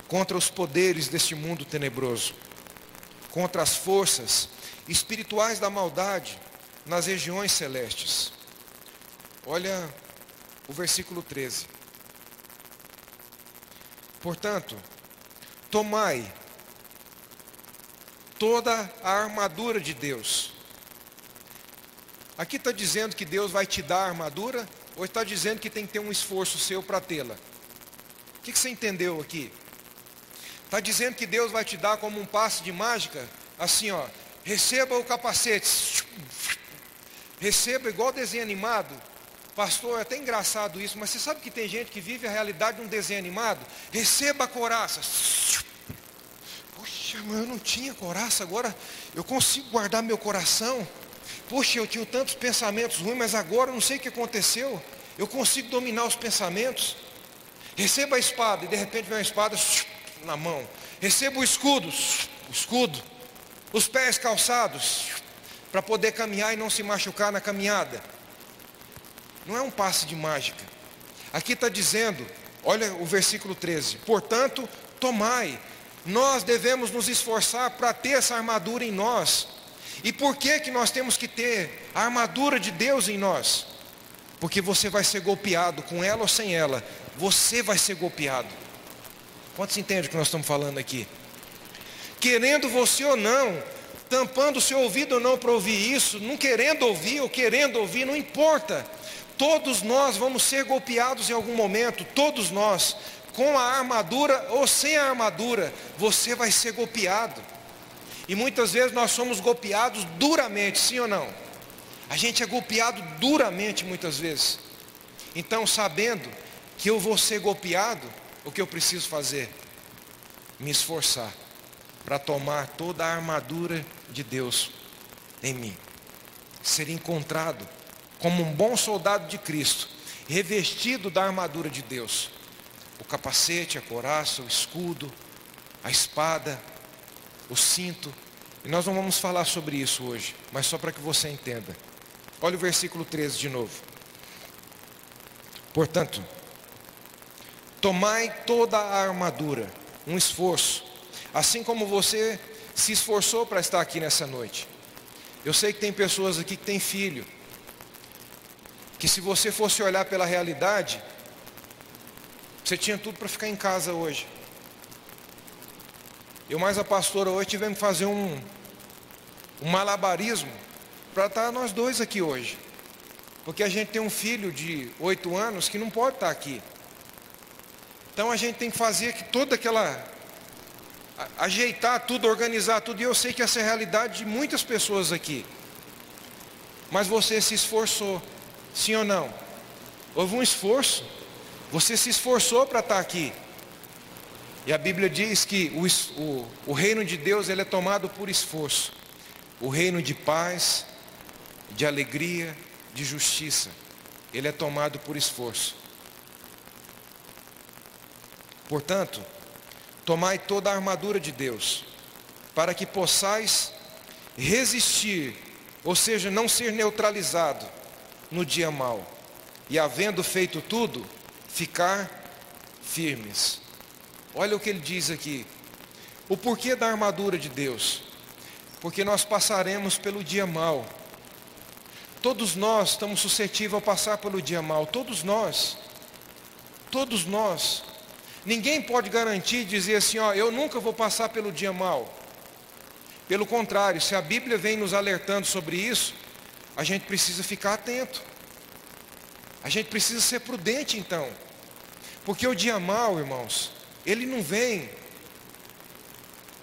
contra os poderes deste mundo tenebroso, contra as forças espirituais da maldade nas regiões celestes. Olha o versículo 13. Portanto, tomai toda a armadura de Deus Aqui está dizendo que Deus vai te dar a armadura, ou está dizendo que tem que ter um esforço seu para tê-la? O que, que você entendeu aqui? Está dizendo que Deus vai te dar como um passe de mágica, assim ó, receba o capacete, receba igual desenho animado. Pastor, é até engraçado isso, mas você sabe que tem gente que vive a realidade de um desenho animado? Receba a coraça. Poxa, mas eu não tinha coraça, agora eu consigo guardar meu coração. Poxa, eu tinha tantos pensamentos ruins, mas agora eu não sei o que aconteceu. Eu consigo dominar os pensamentos. Receba a espada, e de repente vem uma espada na mão. Receba o escudo, o escudo. Os pés calçados, para poder caminhar e não se machucar na caminhada. Não é um passe de mágica. Aqui está dizendo, olha o versículo 13: Portanto, tomai, nós devemos nos esforçar para ter essa armadura em nós E por que que nós temos que ter a armadura de Deus em nós? Porque você vai ser golpeado com ela ou sem ela, você vai ser golpeado. Quantos entendem o que nós estamos falando aqui? Querendo você ou não, tampando o seu ouvido ou não para ouvir isso, não querendo ouvir ou querendo ouvir, não importa. Todos nós vamos ser golpeados em algum momento, todos nós, com a armadura ou sem a armadura, você vai ser golpeado. E muitas vezes nós somos golpeados duramente, sim ou não? A gente é golpeado duramente muitas vezes. Então, sabendo que eu vou ser golpeado, o que eu preciso fazer? Me esforçar para tomar toda a armadura de Deus em mim. Ser encontrado como um bom soldado de Cristo, revestido da armadura de Deus. O capacete, a coraça, o escudo, a espada, o cinto. E nós não vamos falar sobre isso hoje, mas só para que você entenda. Olha o versículo 13 de novo. Portanto, tomai toda a armadura, um esforço, assim como você se esforçou para estar aqui nessa noite. Eu sei que tem pessoas aqui que têm filho, que se você fosse olhar pela realidade, você tinha tudo para ficar em casa hoje. Eu mais a pastora hoje tivemos que fazer um, um malabarismo para estar nós dois aqui hoje. Porque a gente tem um filho de oito anos que não pode estar aqui. Então a gente tem que fazer que toda aquela. ajeitar tudo, organizar tudo. E eu sei que essa é a realidade de muitas pessoas aqui. Mas você se esforçou, sim ou não? Houve um esforço. Você se esforçou para estar aqui. E a Bíblia diz que o, o, o reino de Deus ele é tomado por esforço. O reino de paz, de alegria, de justiça, ele é tomado por esforço. Portanto, tomai toda a armadura de Deus, para que possais resistir, ou seja, não ser neutralizado no dia mau, e havendo feito tudo, ficar firmes. Olha o que ele diz aqui. O porquê da armadura de Deus? Porque nós passaremos pelo dia mal. Todos nós estamos suscetíveis a passar pelo dia mal. Todos nós. Todos nós. Ninguém pode garantir dizer assim, ó, eu nunca vou passar pelo dia mal. Pelo contrário, se a Bíblia vem nos alertando sobre isso, a gente precisa ficar atento. A gente precisa ser prudente então. Porque o dia mal, irmãos, ele não vem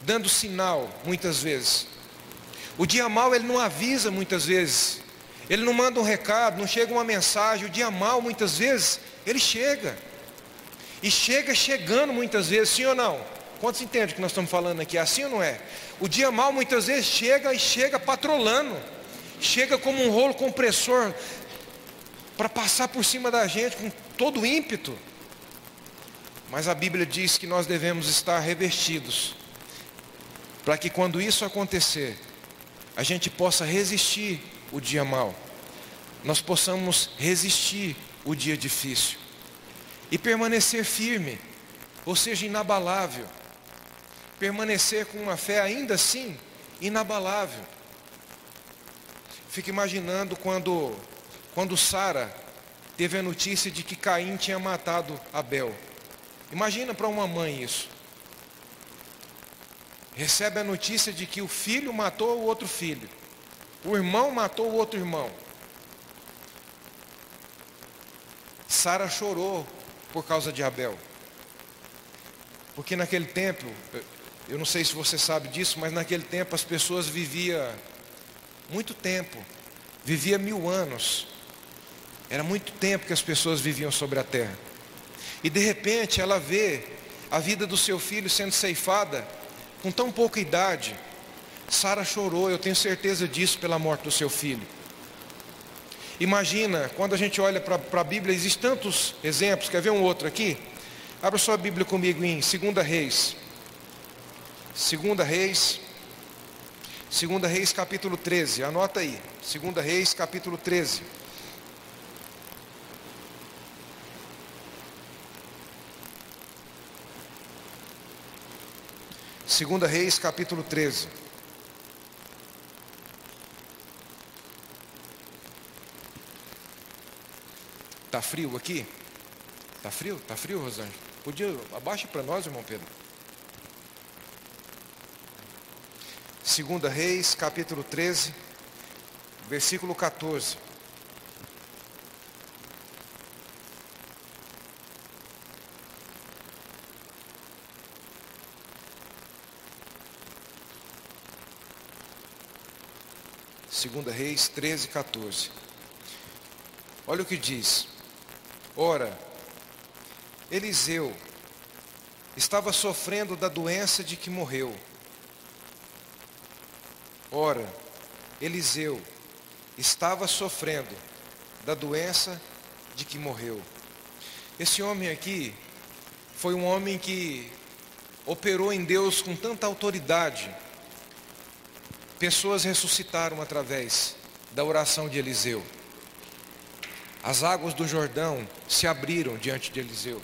dando sinal muitas vezes. O dia mal ele não avisa muitas vezes. Ele não manda um recado, não chega uma mensagem. O dia mal muitas vezes ele chega. E chega chegando muitas vezes, sim ou não? Quantos entendem que nós estamos falando aqui? Assim ou não é? O dia mal muitas vezes chega e chega patrolando. Chega como um rolo compressor para passar por cima da gente com todo ímpeto. Mas a Bíblia diz que nós devemos estar revestidos, para que quando isso acontecer, a gente possa resistir o dia mau, nós possamos resistir o dia difícil e permanecer firme, ou seja, inabalável, permanecer com uma fé ainda assim inabalável. Fico imaginando quando, quando Sara teve a notícia de que Caim tinha matado Abel. Imagina para uma mãe isso. Recebe a notícia de que o filho matou o outro filho. O irmão matou o outro irmão. Sara chorou por causa de Abel. Porque naquele tempo, eu não sei se você sabe disso, mas naquele tempo as pessoas viviam muito tempo, vivia mil anos. Era muito tempo que as pessoas viviam sobre a terra. E de repente ela vê a vida do seu filho sendo ceifada com tão pouca idade. Sara chorou, eu tenho certeza disso pela morte do seu filho. Imagina, quando a gente olha para a Bíblia, existem tantos exemplos. Quer ver um outro aqui? Abra sua Bíblia comigo em 2 Reis. 2 Reis. 2 Reis capítulo 13. Anota aí. 2 Reis capítulo 13. 2 Reis capítulo 13. Está frio aqui? Está frio? Está frio, Rosângela? Podia abaixa para nós, irmão Pedro. 2 Reis capítulo 13, versículo 14. Segunda Reis 13, 14. Olha o que diz. Ora, Eliseu estava sofrendo da doença de que morreu. Ora, Eliseu estava sofrendo da doença de que morreu. Esse homem aqui foi um homem que operou em Deus com tanta autoridade. Pessoas ressuscitaram através da oração de Eliseu. As águas do Jordão se abriram diante de Eliseu.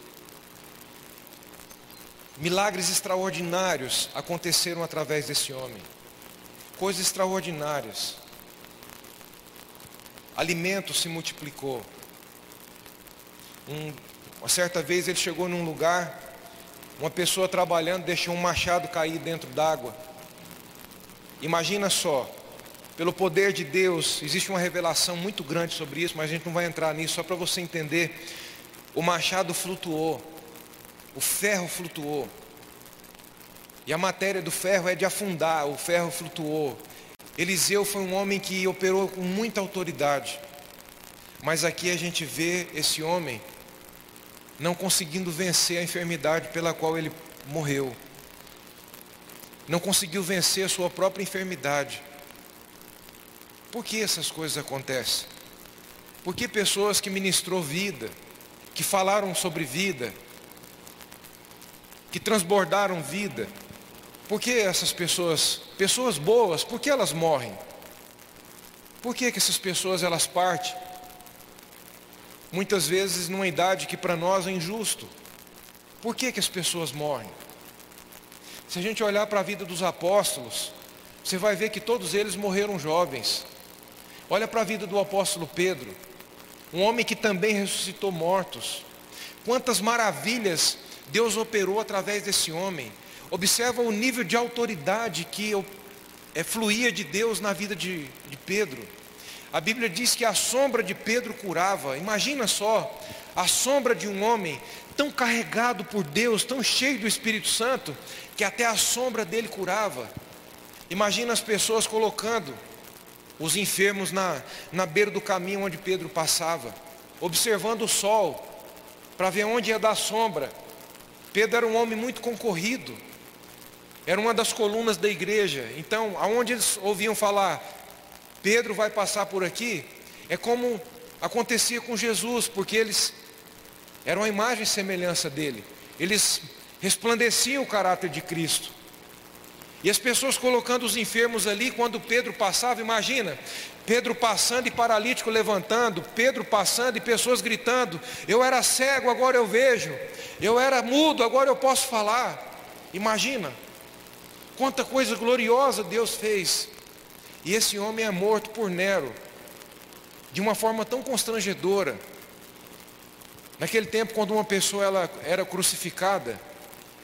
Milagres extraordinários aconteceram através desse homem. Coisas extraordinárias. Alimento se multiplicou. Um, uma certa vez ele chegou num lugar, uma pessoa trabalhando deixou um machado cair dentro d'água. Imagina só, pelo poder de Deus, existe uma revelação muito grande sobre isso, mas a gente não vai entrar nisso, só para você entender. O machado flutuou. O ferro flutuou. E a matéria do ferro é de afundar, o ferro flutuou. Eliseu foi um homem que operou com muita autoridade. Mas aqui a gente vê esse homem não conseguindo vencer a enfermidade pela qual ele morreu. Não conseguiu vencer a sua própria enfermidade. Por que essas coisas acontecem? Porque pessoas que ministrou vida, que falaram sobre vida, que transbordaram vida. Por que essas pessoas, pessoas boas, por que elas morrem? Por que, que essas pessoas elas partem? Muitas vezes numa idade que para nós é injusto. Por que, que as pessoas morrem? Se a gente olhar para a vida dos apóstolos, você vai ver que todos eles morreram jovens. Olha para a vida do apóstolo Pedro, um homem que também ressuscitou mortos. Quantas maravilhas Deus operou através desse homem. Observa o nível de autoridade que é, fluía de Deus na vida de, de Pedro. A Bíblia diz que a sombra de Pedro curava. Imagina só, a sombra de um homem tão carregado por Deus, tão cheio do Espírito Santo, que até a sombra dele curava. Imagina as pessoas colocando os enfermos na, na beira do caminho onde Pedro passava, observando o sol, para ver onde ia dar sombra. Pedro era um homem muito concorrido, era uma das colunas da igreja. Então, aonde eles ouviam falar, Pedro vai passar por aqui, é como acontecia com Jesus, porque eles eram a imagem e semelhança dele, eles resplandeciam o caráter de Cristo. E as pessoas colocando os enfermos ali, quando Pedro passava, imagina, Pedro passando e paralítico levantando, Pedro passando e pessoas gritando: Eu era cego, agora eu vejo, eu era mudo, agora eu posso falar. Imagina, quanta coisa gloriosa Deus fez. E esse homem é morto por Nero, de uma forma tão constrangedora. Naquele tempo, quando uma pessoa ela era crucificada,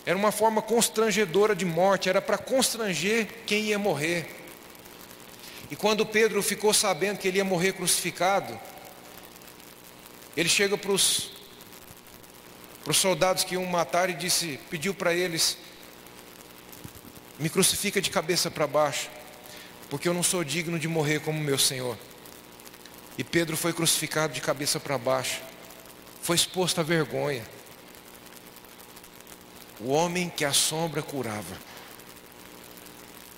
era uma forma constrangedora de morte, era para constranger quem ia morrer. E quando Pedro ficou sabendo que ele ia morrer crucificado, ele chega para os, soldados que iam matar e disse, pediu para eles, me crucifica de cabeça para baixo, porque eu não sou digno de morrer como meu Senhor. E Pedro foi crucificado de cabeça para baixo, foi exposto à vergonha o homem que a sombra curava.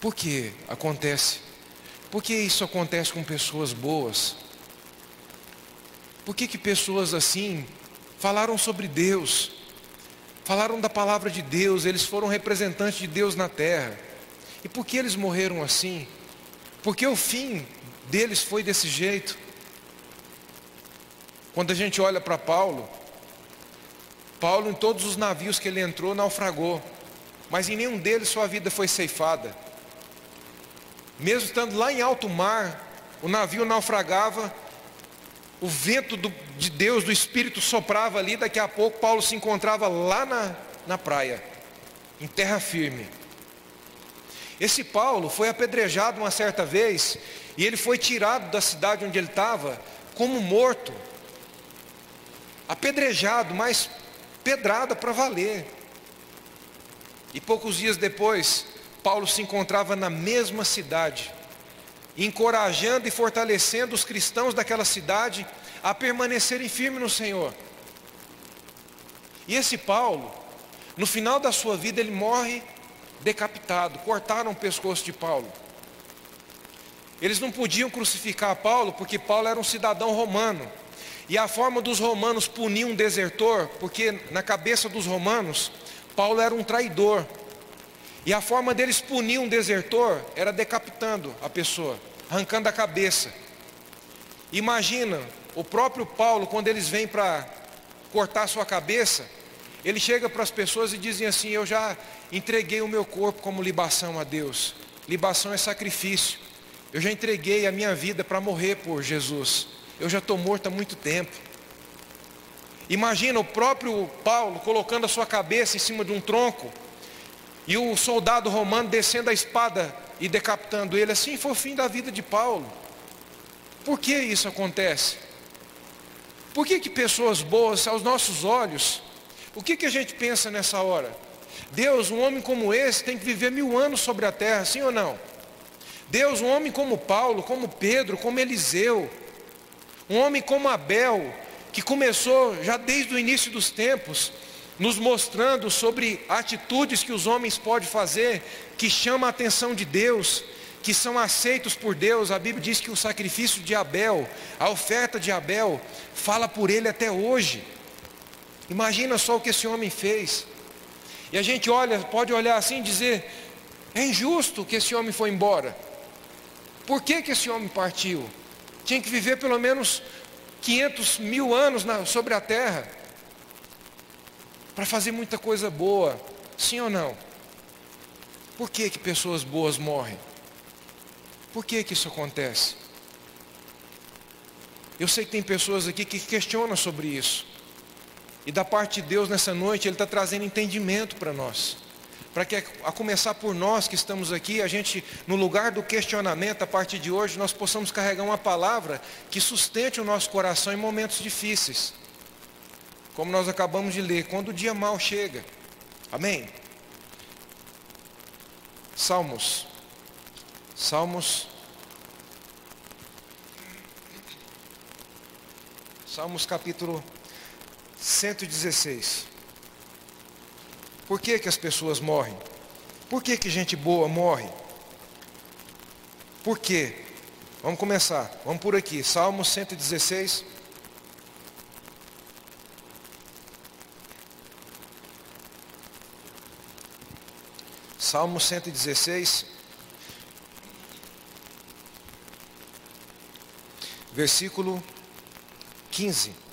Por que acontece? Por que isso acontece com pessoas boas? Por que, que pessoas assim falaram sobre Deus, falaram da palavra de Deus, eles foram representantes de Deus na terra? E por que eles morreram assim? Porque o fim deles foi desse jeito. Quando a gente olha para Paulo, Paulo, em todos os navios que ele entrou, naufragou, mas em nenhum deles sua vida foi ceifada. Mesmo estando lá em alto mar, o navio naufragava o vento do, de Deus, do Espírito soprava ali, daqui a pouco Paulo se encontrava lá na, na praia, em terra firme. Esse Paulo foi apedrejado uma certa vez e ele foi tirado da cidade onde ele estava como morto, apedrejado, mas pedrada para valer. E poucos dias depois, Paulo se encontrava na mesma cidade, encorajando e fortalecendo os cristãos daquela cidade a permanecerem firmes no Senhor. E esse Paulo, no final da sua vida, ele morre decapitado, cortaram o pescoço de Paulo. Eles não podiam crucificar Paulo porque Paulo era um cidadão romano. E a forma dos romanos punir um desertor, porque na cabeça dos romanos, Paulo era um traidor. E a forma deles punir um desertor era decapitando a pessoa, arrancando a cabeça. Imagina o próprio Paulo, quando eles vêm para cortar sua cabeça, ele chega para as pessoas e dizem assim: Eu já entreguei o meu corpo como libação a Deus. Libação é sacrifício. Eu já entreguei a minha vida para morrer por Jesus. Eu já estou morto há muito tempo. Imagina o próprio Paulo colocando a sua cabeça em cima de um tronco e o soldado romano descendo a espada e decapitando ele. Assim foi o fim da vida de Paulo. Por que isso acontece? Por que, que pessoas boas, aos nossos olhos, o que, que a gente pensa nessa hora? Deus, um homem como esse tem que viver mil anos sobre a terra, sim ou não? Deus, um homem como Paulo, como Pedro, como Eliseu, um homem como Abel, que começou já desde o início dos tempos, nos mostrando sobre atitudes que os homens podem fazer, que chama a atenção de Deus, que são aceitos por Deus. A Bíblia diz que o sacrifício de Abel, a oferta de Abel, fala por ele até hoje. Imagina só o que esse homem fez. E a gente olha, pode olhar assim e dizer: é injusto que esse homem foi embora. Por que, que esse homem partiu? Tinha que viver pelo menos 500 mil anos na, sobre a terra para fazer muita coisa boa, sim ou não? Por que, que pessoas boas morrem? Por que, que isso acontece? Eu sei que tem pessoas aqui que questionam sobre isso. E da parte de Deus nessa noite, Ele está trazendo entendimento para nós. Para que, a começar por nós que estamos aqui, a gente, no lugar do questionamento, a partir de hoje, nós possamos carregar uma palavra que sustente o nosso coração em momentos difíceis como nós acabamos de ler, quando o dia mal chega. Amém? Salmos. Salmos. Salmos capítulo 116. Por que, que as pessoas morrem? Por que, que gente boa morre? Por quê? Vamos começar. Vamos por aqui. Salmos 116. Salmo 116, versículo 15.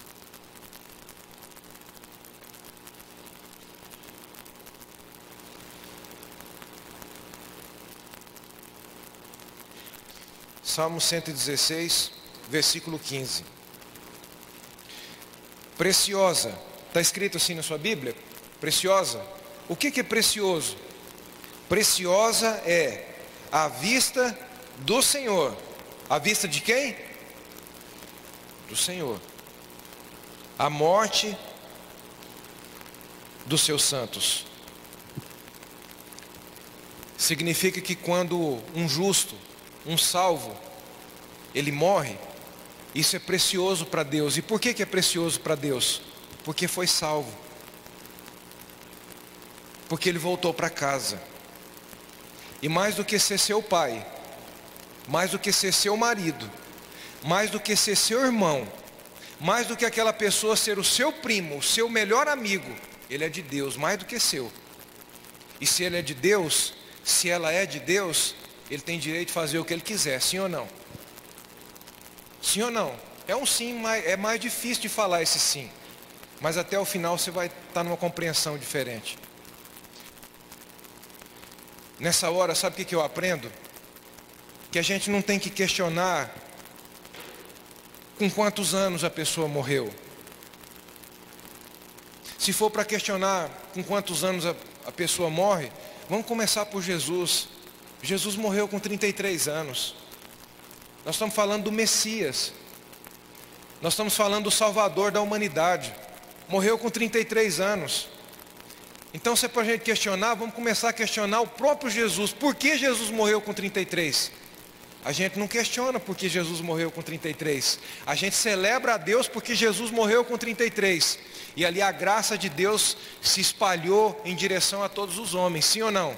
Salmo 116, versículo 15. Preciosa, está escrito assim na sua Bíblia? Preciosa. O que, que é precioso? Preciosa é a vista do Senhor. A vista de quem? Do Senhor. A morte dos seus santos. Significa que quando um justo, um salvo, ele morre, isso é precioso para Deus. E por que, que é precioso para Deus? Porque foi salvo. Porque ele voltou para casa. E mais do que ser seu pai, mais do que ser seu marido, mais do que ser seu irmão, mais do que aquela pessoa ser o seu primo, o seu melhor amigo, ele é de Deus, mais do que seu. E se ele é de Deus, se ela é de Deus, ele tem direito de fazer o que ele quiser, sim ou não? Sim ou não? É um sim, mas é mais difícil de falar esse sim. Mas até o final você vai estar numa compreensão diferente. Nessa hora, sabe o que eu aprendo? Que a gente não tem que questionar com quantos anos a pessoa morreu. Se for para questionar com quantos anos a, a pessoa morre, vamos começar por Jesus. Jesus morreu com 33 anos. Nós estamos falando do Messias. Nós estamos falando do Salvador da humanidade. Morreu com 33 anos. Então, se é para a gente questionar, vamos começar a questionar o próprio Jesus. Por que Jesus morreu com 33? A gente não questiona porque Jesus morreu com 33. A gente celebra a Deus porque Jesus morreu com 33. E ali a graça de Deus se espalhou em direção a todos os homens, sim ou não?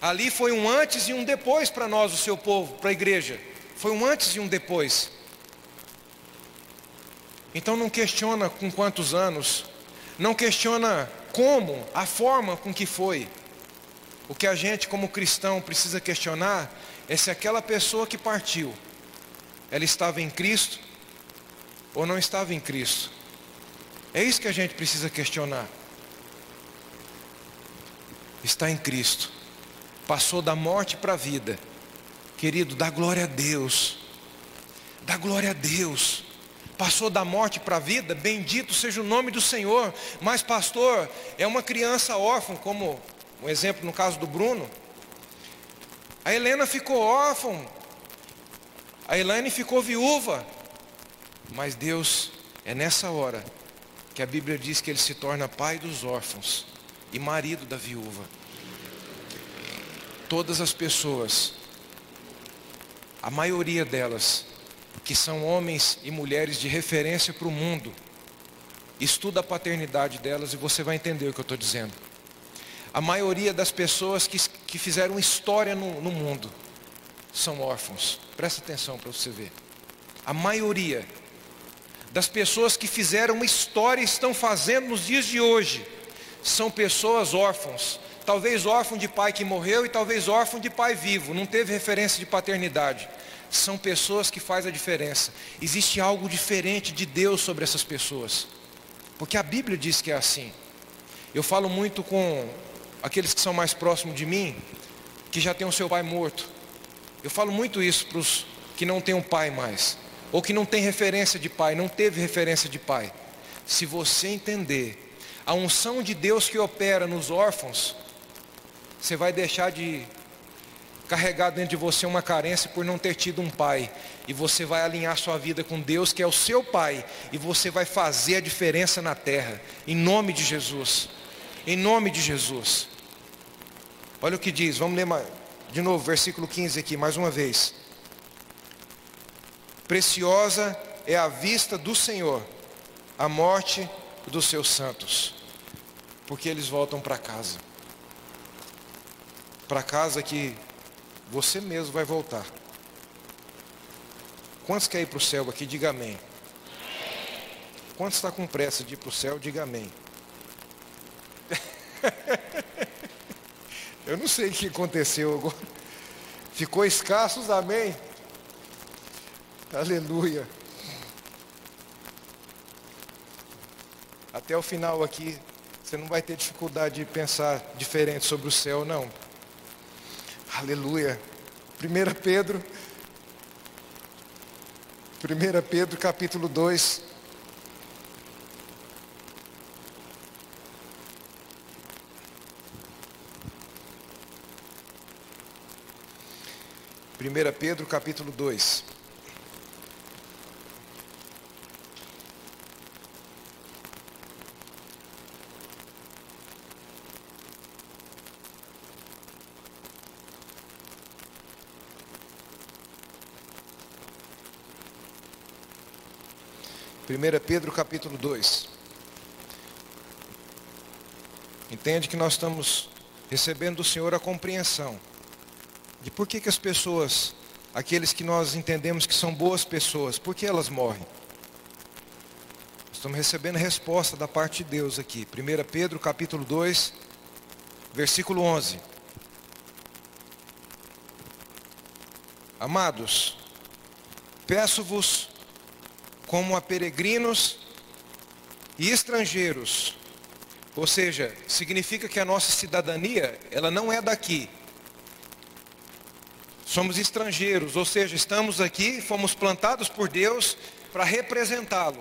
Ali foi um antes e um depois para nós, o seu povo, para a igreja. Foi um antes e um depois. Então não questiona com quantos anos, não questiona como, a forma com que foi. O que a gente, como cristão, precisa questionar é se aquela pessoa que partiu, ela estava em Cristo ou não estava em Cristo. É isso que a gente precisa questionar. Está em Cristo, passou da morte para a vida. Querido, dá glória a Deus, dá glória a Deus. Passou da morte para a vida, bendito seja o nome do Senhor. Mas, pastor, é uma criança órfã, como um exemplo no caso do Bruno. A Helena ficou órfã. A Elaine ficou viúva. Mas Deus, é nessa hora que a Bíblia diz que ele se torna pai dos órfãos e marido da viúva. Todas as pessoas, a maioria delas, que são homens e mulheres de referência para o mundo, estuda a paternidade delas e você vai entender o que eu estou dizendo. A maioria das pessoas que, que fizeram história no, no mundo são órfãos. Presta atenção para você ver. A maioria das pessoas que fizeram história e estão fazendo nos dias de hoje são pessoas órfãos. Talvez órfão de pai que morreu e talvez órfão de pai vivo, não teve referência de paternidade. São pessoas que fazem a diferença. Existe algo diferente de Deus sobre essas pessoas. Porque a Bíblia diz que é assim. Eu falo muito com aqueles que são mais próximos de mim, que já têm o seu pai morto. Eu falo muito isso para os que não têm um pai mais, ou que não tem referência de pai, não teve referência de pai. Se você entender a unção de Deus que opera nos órfãos, você vai deixar de carregar dentro de você uma carência por não ter tido um pai, e você vai alinhar sua vida com Deus, que é o seu pai, e você vai fazer a diferença na terra, em nome de Jesus. Em nome de Jesus. Olha o que diz, vamos ler de novo, versículo 15 aqui, mais uma vez. Preciosa é a vista do Senhor, a morte dos seus santos, porque eles voltam para casa. Para casa que você mesmo vai voltar. Quantos querem ir para o céu aqui? Diga amém. Quantos está com pressa de ir para o céu? Diga amém. Eu não sei o que aconteceu agora. Ficou escassos, amém? Aleluia. Até o final aqui, você não vai ter dificuldade de pensar diferente sobre o céu, não. Aleluia. 1 Pedro, 1 Pedro capítulo 2, 1 Pedro capítulo 2. Primeira Pedro capítulo 2. Entende que nós estamos recebendo do Senhor a compreensão de por que, que as pessoas, aqueles que nós entendemos que são boas pessoas, por que elas morrem? Estamos recebendo resposta da parte de Deus aqui. 1 Pedro capítulo 2, versículo 11. Amados, peço-vos como a peregrinos e estrangeiros, ou seja, significa que a nossa cidadania, ela não é daqui, Somos estrangeiros, ou seja, estamos aqui, fomos plantados por Deus, para representá-lo.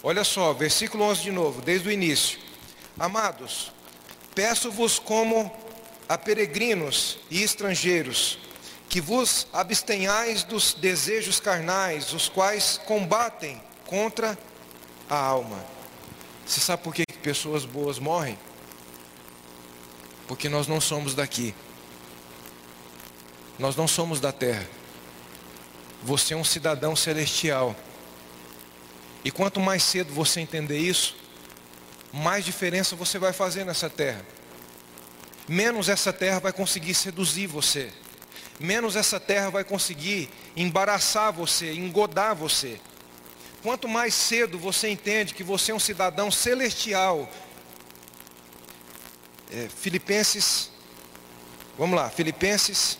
Olha só, versículo 11 de novo, desde o início. Amados, peço-vos como a peregrinos e estrangeiros, que vos abstenhais dos desejos carnais, os quais combatem contra a alma. Você sabe por que pessoas boas morrem? Porque nós não somos daqui. Nós não somos da terra. Você é um cidadão celestial. E quanto mais cedo você entender isso, mais diferença você vai fazer nessa terra. Menos essa terra vai conseguir seduzir você. Menos essa terra vai conseguir embaraçar você, engodar você. Quanto mais cedo você entende que você é um cidadão celestial. É, Filipenses, vamos lá, Filipenses.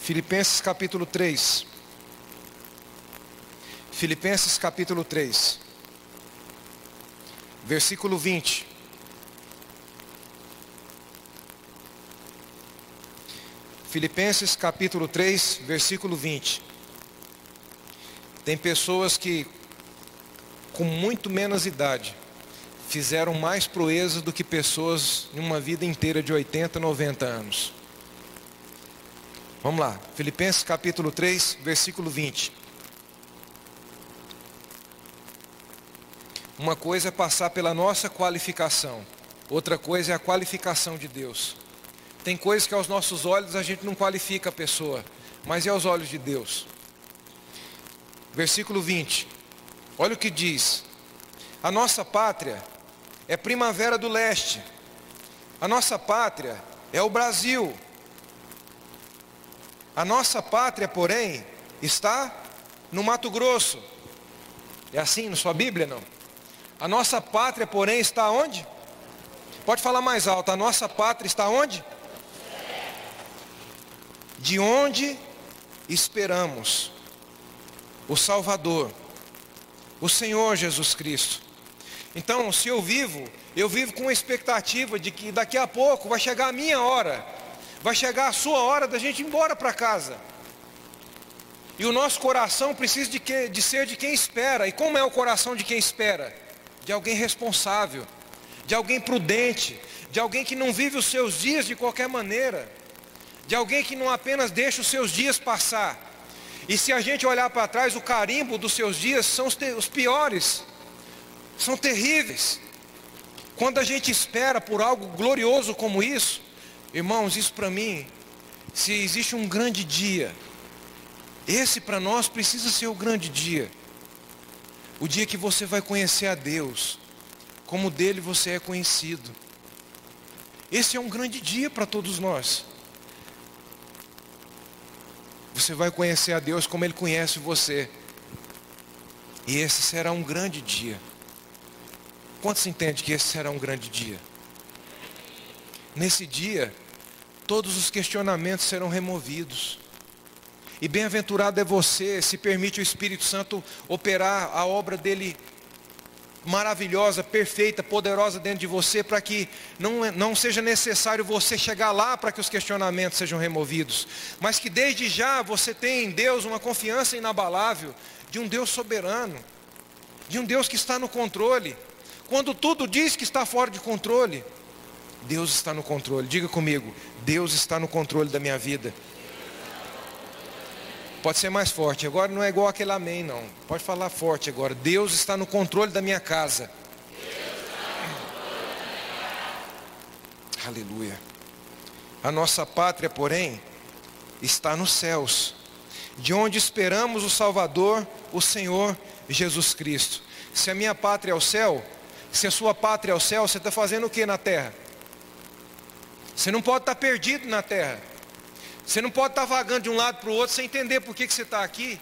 Filipenses capítulo 3. Filipenses capítulo 3. Versículo 20. Filipenses capítulo 3, versículo 20. Tem pessoas que, com muito menos idade, fizeram mais proezas do que pessoas em uma vida inteira de 80, 90 anos. Vamos lá, Filipenses capítulo 3, versículo 20. Uma coisa é passar pela nossa qualificação, outra coisa é a qualificação de Deus. Tem coisas que aos nossos olhos a gente não qualifica a pessoa, mas é aos olhos de Deus. Versículo 20. Olha o que diz: A nossa pátria é primavera do leste. A nossa pátria é o Brasil. A nossa pátria, porém, está no Mato Grosso. É assim na sua Bíblia, não? A nossa pátria, porém, está onde? Pode falar mais alto. A nossa pátria está onde? De onde esperamos o Salvador, o Senhor Jesus Cristo. Então, se eu vivo, eu vivo com a expectativa de que daqui a pouco vai chegar a minha hora, vai chegar a sua hora da gente ir embora para casa. E o nosso coração precisa de, que, de ser de quem espera. E como é o coração de quem espera? De alguém responsável, de alguém prudente, de alguém que não vive os seus dias de qualquer maneira de alguém que não apenas deixa os seus dias passar. E se a gente olhar para trás, o carimbo dos seus dias são os, os piores, são terríveis. Quando a gente espera por algo glorioso como isso, irmãos, isso para mim, se existe um grande dia, esse para nós precisa ser o grande dia. O dia que você vai conhecer a Deus, como dele você é conhecido. Esse é um grande dia para todos nós. Você vai conhecer a Deus como Ele conhece você. E esse será um grande dia. Quantos entendem que esse será um grande dia? Nesse dia, todos os questionamentos serão removidos. E bem-aventurado é você se permite o Espírito Santo operar a obra dele maravilhosa, perfeita, poderosa dentro de você, para que não, não seja necessário você chegar lá para que os questionamentos sejam removidos, mas que desde já você tenha em Deus uma confiança inabalável de um Deus soberano, de um Deus que está no controle. Quando tudo diz que está fora de controle, Deus está no controle. Diga comigo, Deus está no controle da minha vida. Pode ser mais forte. Agora não é igual aquele amém, não. Pode falar forte agora. Deus está no controle da minha casa. Aleluia. A nossa pátria, porém, está nos céus, de onde esperamos o Salvador, o Senhor Jesus Cristo. Se a minha pátria é o céu, se a sua pátria é o céu, você está fazendo o que na terra? Você não pode estar perdido na terra. Você não pode estar vagando de um lado para o outro sem entender por que, que você está aqui.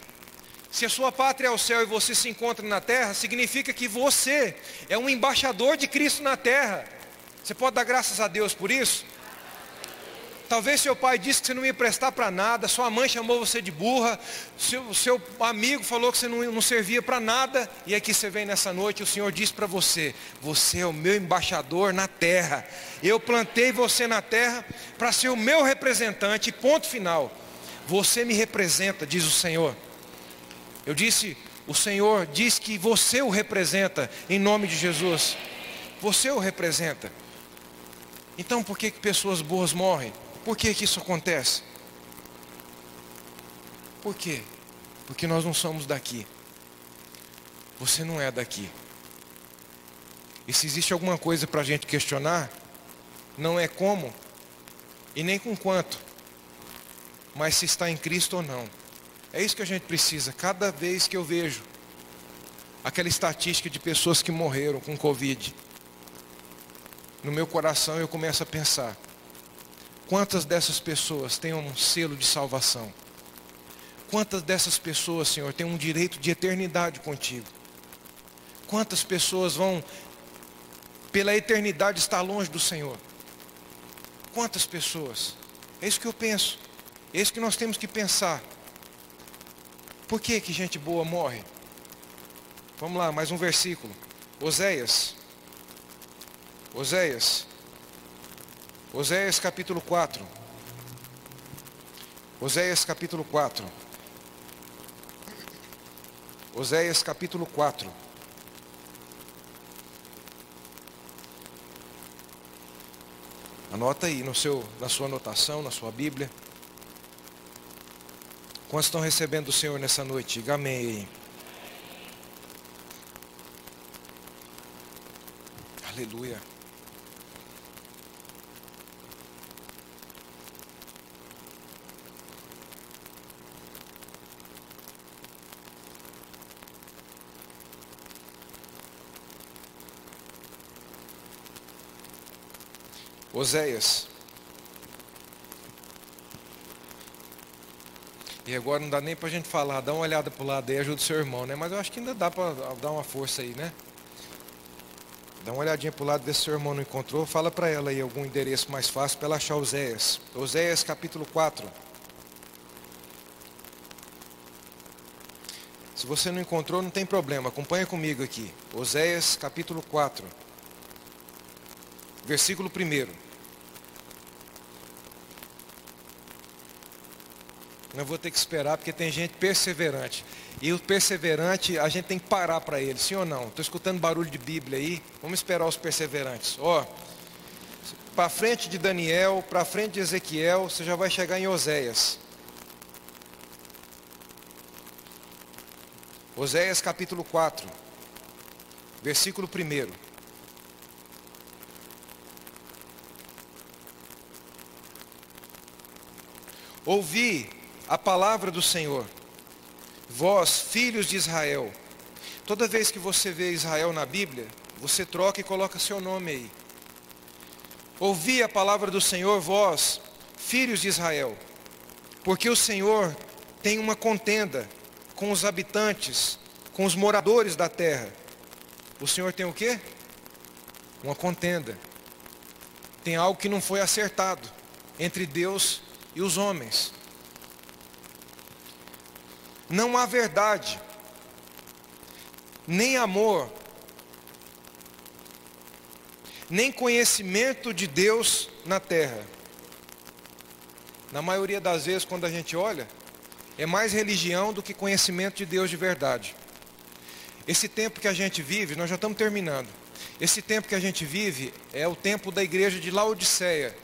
Se a sua pátria é o céu e você se encontra na terra, significa que você é um embaixador de Cristo na terra. Você pode dar graças a Deus por isso? Talvez seu pai disse que você não ia prestar para nada, sua mãe chamou você de burra, seu, seu amigo falou que você não, não servia para nada, e aqui você vem nessa noite e o Senhor diz para você: Você é o meu embaixador na terra. Eu plantei você na terra para ser o meu representante, ponto final. Você me representa, diz o Senhor. Eu disse, o Senhor diz que você o representa em nome de Jesus. Você o representa. Então por que, que pessoas boas morrem? Por que, que isso acontece? Por quê? Porque nós não somos daqui. Você não é daqui. E se existe alguma coisa para a gente questionar, não é como e nem com quanto, mas se está em Cristo ou não. É isso que a gente precisa. Cada vez que eu vejo aquela estatística de pessoas que morreram com Covid, no meu coração eu começo a pensar: quantas dessas pessoas têm um selo de salvação? Quantas dessas pessoas, Senhor, têm um direito de eternidade contigo? Quantas pessoas vão, pela eternidade, estar longe do Senhor? Quantas pessoas? É isso que eu penso. É isso que nós temos que pensar. Por que que gente boa morre? Vamos lá, mais um versículo. Oséias. Oséias. Oséias capítulo 4. Oséias capítulo 4. Oséias capítulo 4. Anota aí no seu, na sua anotação, na sua Bíblia. Quantos estão recebendo o Senhor nessa noite? Diga amém. Aleluia. Oséias. E agora não dá nem para a gente falar, dá uma olhada para o lado aí, ajuda o seu irmão, né? Mas eu acho que ainda dá para dar uma força aí, né? Dá uma olhadinha para o lado, ver se seu irmão não encontrou. Fala para ela aí algum endereço mais fácil para ela achar Oséias. Oséias capítulo 4. Se você não encontrou, não tem problema, acompanha comigo aqui. Oséias capítulo 4. Versículo 1. Não vou ter que esperar porque tem gente perseverante. E o perseverante, a gente tem que parar para ele, sim ou não? Estou escutando barulho de Bíblia aí. Vamos esperar os perseverantes. Ó, para frente de Daniel, para frente de Ezequiel, você já vai chegar em Oséias. Oséias capítulo 4, versículo 1. Ouvi a palavra do Senhor. Vós, filhos de Israel, toda vez que você vê Israel na Bíblia, você troca e coloca seu nome aí. Ouvi a palavra do Senhor, vós, filhos de Israel, porque o Senhor tem uma contenda com os habitantes, com os moradores da terra. O Senhor tem o quê? Uma contenda. Tem algo que não foi acertado entre Deus e os homens não há verdade, nem amor, nem conhecimento de Deus na terra. Na maioria das vezes, quando a gente olha, é mais religião do que conhecimento de Deus de verdade. Esse tempo que a gente vive, nós já estamos terminando. Esse tempo que a gente vive é o tempo da igreja de Laodiceia.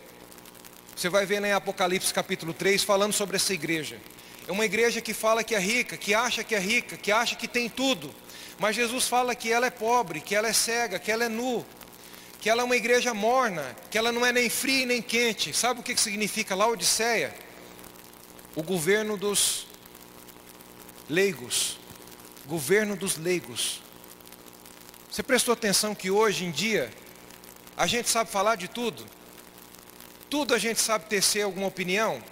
Você vai ver em Apocalipse capítulo 3 falando sobre essa igreja. É uma igreja que fala que é rica, que acha que é rica, que acha que tem tudo. Mas Jesus fala que ela é pobre, que ela é cega, que ela é nu, que ela é uma igreja morna, que ela não é nem fria nem quente. Sabe o que significa Laodiceia? O governo dos leigos. Governo dos leigos. Você prestou atenção que hoje em dia a gente sabe falar de tudo? Tudo a gente sabe tecer alguma opinião?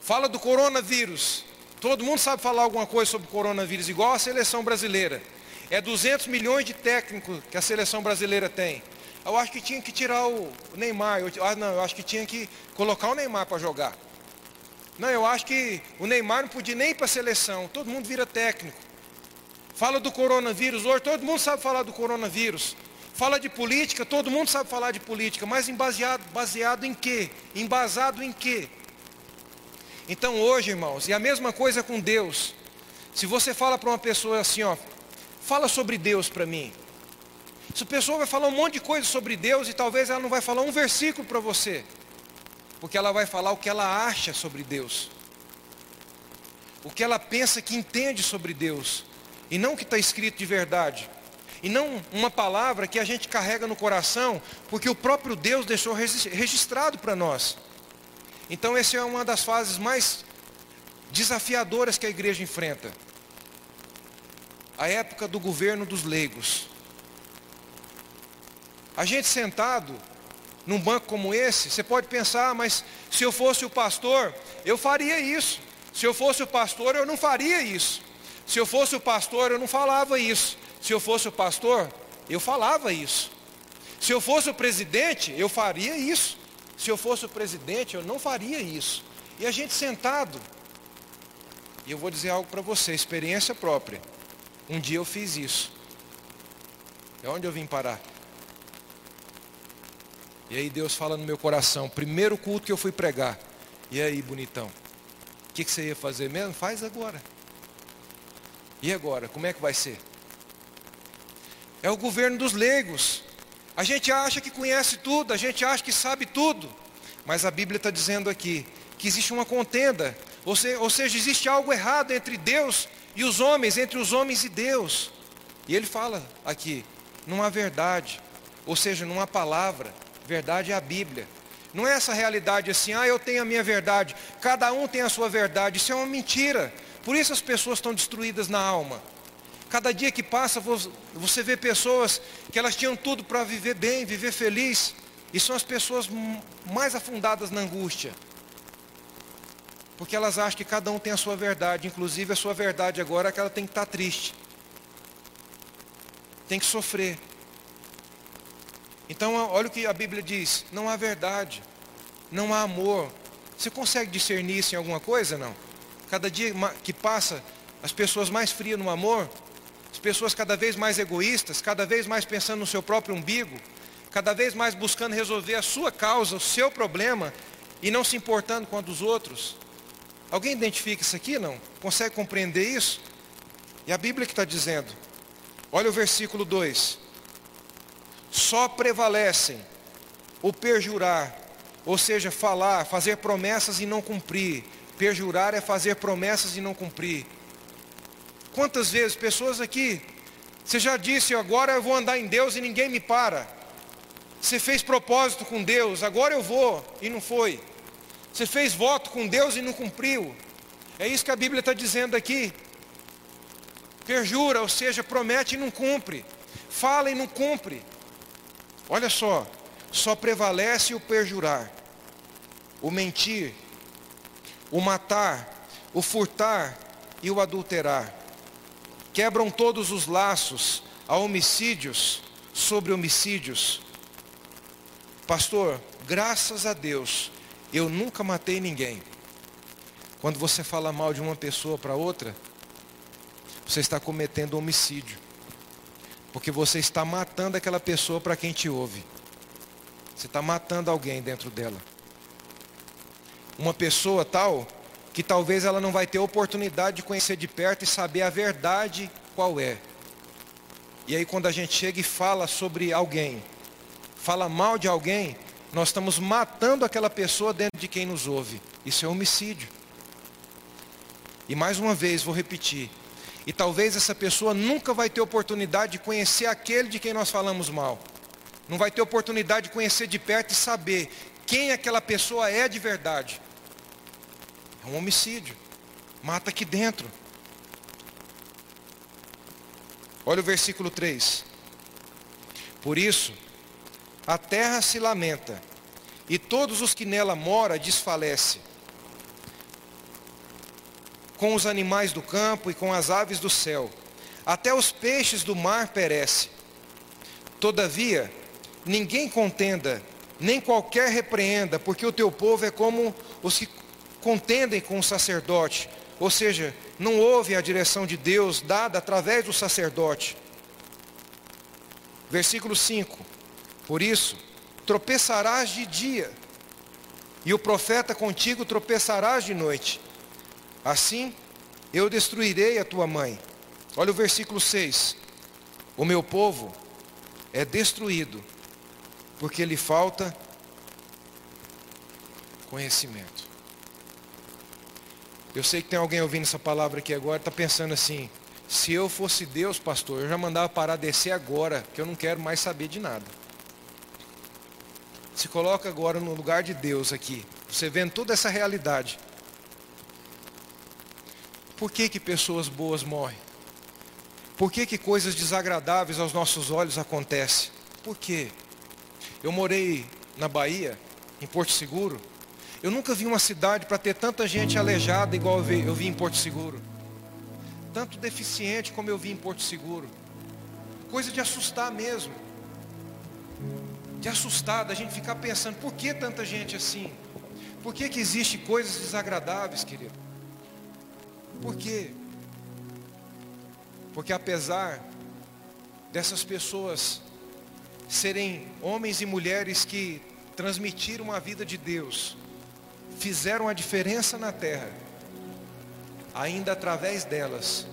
Fala do coronavírus. Todo mundo sabe falar alguma coisa sobre o coronavírus, igual a seleção brasileira. É 200 milhões de técnicos que a seleção brasileira tem. Eu acho que tinha que tirar o Neymar. Eu, ah, não, eu acho que tinha que colocar o Neymar para jogar. Não, eu acho que o Neymar não podia nem ir para a seleção. Todo mundo vira técnico. Fala do coronavírus hoje, todo mundo sabe falar do coronavírus. Fala de política, todo mundo sabe falar de política, mas baseado, baseado em quê? Embasado em quê? Então hoje, irmãos, e a mesma coisa com Deus. Se você fala para uma pessoa assim, ó, fala sobre Deus para mim. Essa pessoa vai falar um monte de coisa sobre Deus e talvez ela não vai falar um versículo para você. Porque ela vai falar o que ela acha sobre Deus. O que ela pensa que entende sobre Deus. E não o que está escrito de verdade. E não uma palavra que a gente carrega no coração, porque o próprio Deus deixou registrado para nós. Então, essa é uma das fases mais desafiadoras que a igreja enfrenta. A época do governo dos leigos. A gente sentado num banco como esse, você pode pensar, mas se eu fosse o pastor, eu faria isso. Se eu fosse o pastor, eu não faria isso. Se eu fosse o pastor, eu não falava isso. Se eu fosse o pastor, eu falava isso. Se eu fosse o presidente, eu faria isso. Se eu fosse o presidente, eu não faria isso. E a gente sentado, e eu vou dizer algo para você, experiência própria. Um dia eu fiz isso. É onde eu vim parar. E aí Deus fala no meu coração, primeiro culto que eu fui pregar. E aí, bonitão? O que, que você ia fazer mesmo? Faz agora. E agora? Como é que vai ser? É o governo dos leigos. A gente acha que conhece tudo, a gente acha que sabe tudo. Mas a Bíblia está dizendo aqui que existe uma contenda, ou, ou seja, existe algo errado entre Deus e os homens, entre os homens e Deus. E ele fala aqui, não há verdade, ou seja, não há palavra, verdade é a Bíblia. Não é essa realidade assim, ah, eu tenho a minha verdade, cada um tem a sua verdade, isso é uma mentira. Por isso as pessoas estão destruídas na alma. Cada dia que passa, você vê pessoas que elas tinham tudo para viver bem, viver feliz, e são as pessoas mais afundadas na angústia. Porque elas acham que cada um tem a sua verdade, inclusive a sua verdade agora é que ela tem que estar tá triste. Tem que sofrer. Então, olha o que a Bíblia diz: não há verdade, não há amor. Você consegue discernir isso em alguma coisa? Não. Cada dia que passa, as pessoas mais frias no amor, as pessoas cada vez mais egoístas, cada vez mais pensando no seu próprio umbigo, cada vez mais buscando resolver a sua causa, o seu problema, e não se importando com a dos outros. Alguém identifica isso aqui? Não? Consegue compreender isso? E a Bíblia que está dizendo, olha o versículo 2: só prevalecem o perjurar, ou seja, falar, fazer promessas e não cumprir. Perjurar é fazer promessas e não cumprir. Quantas vezes pessoas aqui, você já disse, agora eu vou andar em Deus e ninguém me para. Você fez propósito com Deus, agora eu vou e não foi. Você fez voto com Deus e não cumpriu. É isso que a Bíblia está dizendo aqui. Perjura, ou seja, promete e não cumpre. Fala e não cumpre. Olha só, só prevalece o perjurar, o mentir, o matar, o furtar e o adulterar quebram todos os laços a homicídios sobre homicídios. Pastor, graças a Deus, eu nunca matei ninguém. Quando você fala mal de uma pessoa para outra, você está cometendo homicídio. Porque você está matando aquela pessoa para quem te ouve. Você está matando alguém dentro dela. Uma pessoa tal que talvez ela não vai ter oportunidade de conhecer de perto e saber a verdade qual é. E aí quando a gente chega e fala sobre alguém, fala mal de alguém, nós estamos matando aquela pessoa dentro de quem nos ouve. Isso é homicídio. E mais uma vez vou repetir. E talvez essa pessoa nunca vai ter oportunidade de conhecer aquele de quem nós falamos mal. Não vai ter oportunidade de conhecer de perto e saber quem aquela pessoa é de verdade. É um homicídio. Mata aqui dentro. Olha o versículo 3. Por isso, a terra se lamenta, e todos os que nela mora desfalece. Com os animais do campo e com as aves do céu, até os peixes do mar perece. Todavia, ninguém contenda, nem qualquer repreenda, porque o teu povo é como os que contendem com o sacerdote, ou seja, não ouvem a direção de Deus dada através do sacerdote. Versículo 5: Por isso, tropeçarás de dia e o profeta contigo tropeçarás de noite. Assim, eu destruirei a tua mãe. Olha o versículo 6. O meu povo é destruído, porque lhe falta conhecimento. Eu sei que tem alguém ouvindo essa palavra aqui agora, está pensando assim, se eu fosse Deus, pastor, eu já mandava parar descer agora, que eu não quero mais saber de nada. Se coloca agora no lugar de Deus aqui, você vendo toda essa realidade. Por que que pessoas boas morrem? Por que que coisas desagradáveis aos nossos olhos acontecem? Por quê? Eu morei na Bahia, em Porto Seguro, eu nunca vi uma cidade para ter tanta gente aleijada igual eu vi, eu vi em Porto Seguro. Tanto deficiente como eu vi em Porto Seguro. Coisa de assustar mesmo. De assustar, da gente ficar pensando, por que tanta gente assim? Por que, que existe coisas desagradáveis, querido? Por quê? Porque apesar dessas pessoas serem homens e mulheres que transmitiram a vida de Deus, fizeram a diferença na terra, ainda através delas,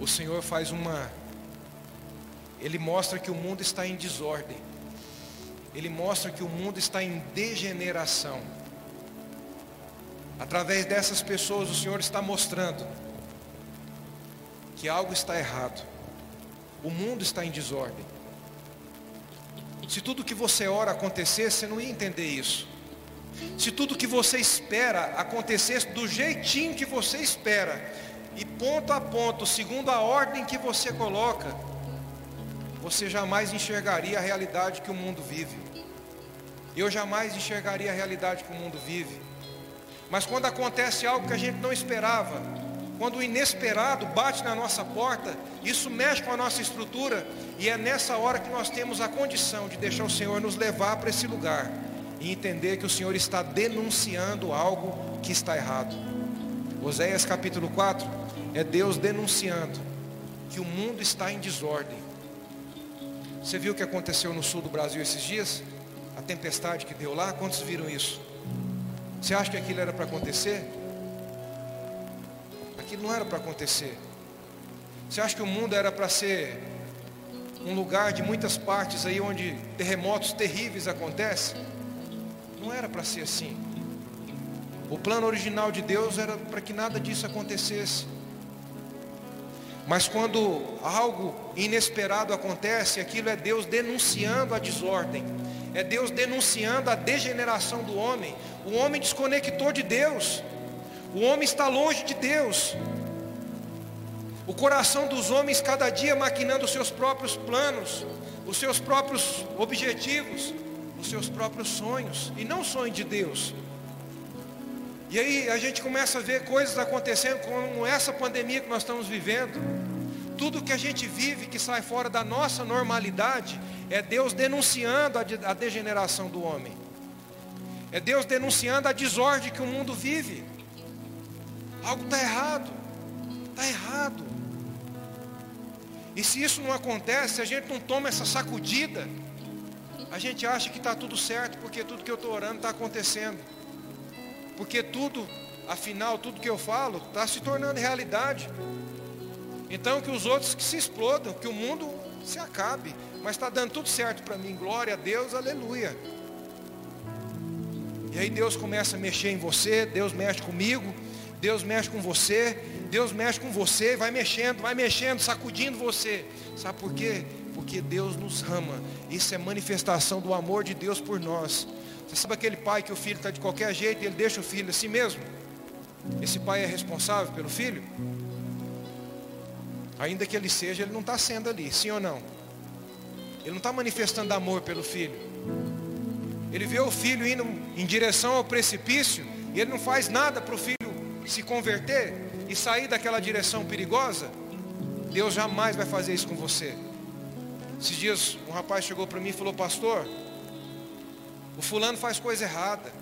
o Senhor faz uma. Ele mostra que o mundo está em desordem. Ele mostra que o mundo está em degeneração. Através dessas pessoas, o Senhor está mostrando que algo está errado. O mundo está em desordem. Se tudo que você ora acontecesse, você não ia entender isso. Se tudo que você espera acontecesse do jeitinho que você espera, e ponto a ponto, segundo a ordem que você coloca, você jamais enxergaria a realidade que o mundo vive. Eu jamais enxergaria a realidade que o mundo vive. Mas quando acontece algo que a gente não esperava, quando o inesperado bate na nossa porta, isso mexe com a nossa estrutura e é nessa hora que nós temos a condição de deixar o Senhor nos levar para esse lugar e entender que o Senhor está denunciando algo que está errado. Oséias capítulo 4 é Deus denunciando que o mundo está em desordem. Você viu o que aconteceu no sul do Brasil esses dias? A tempestade que deu lá, quantos viram isso? Você acha que aquilo era para acontecer? Aquilo não era para acontecer. Você acha que o mundo era para ser um lugar de muitas partes aí onde terremotos terríveis acontecem? Não era para ser assim. O plano original de Deus era para que nada disso acontecesse. Mas quando algo inesperado acontece, aquilo é Deus denunciando a desordem, é Deus denunciando a degeneração do homem. O homem desconectou de Deus. O homem está longe de Deus. O coração dos homens cada dia maquinando os seus próprios planos, os seus próprios objetivos, os seus próprios sonhos, e não sonho de Deus. E aí a gente começa a ver coisas acontecendo como essa pandemia que nós estamos vivendo. Tudo que a gente vive que sai fora da nossa normalidade é Deus denunciando a degeneração do homem. É Deus denunciando a desordem que o mundo vive. Algo está errado. Está errado. E se isso não acontece, se a gente não toma essa sacudida, a gente acha que está tudo certo, porque tudo que eu estou orando está acontecendo. Porque tudo, afinal, tudo que eu falo está se tornando realidade. Então que os outros que se explodam, que o mundo se acabe. Mas está dando tudo certo para mim. Glória a Deus, aleluia. E aí Deus começa a mexer em você, Deus mexe comigo. Deus mexe com você, Deus mexe com você, vai mexendo, vai mexendo, sacudindo você. Sabe por quê? Porque Deus nos ama. Isso é manifestação do amor de Deus por nós. Você sabe aquele pai que o filho está de qualquer jeito e ele deixa o filho assim mesmo? Esse pai é responsável pelo filho? Ainda que ele seja, ele não está sendo ali, sim ou não? Ele não está manifestando amor pelo filho. Ele vê o filho indo em direção ao precipício e ele não faz nada para o filho se converter e sair daquela direção perigosa, Deus jamais vai fazer isso com você. Esses dias um rapaz chegou para mim e falou, pastor, o fulano faz coisa errada.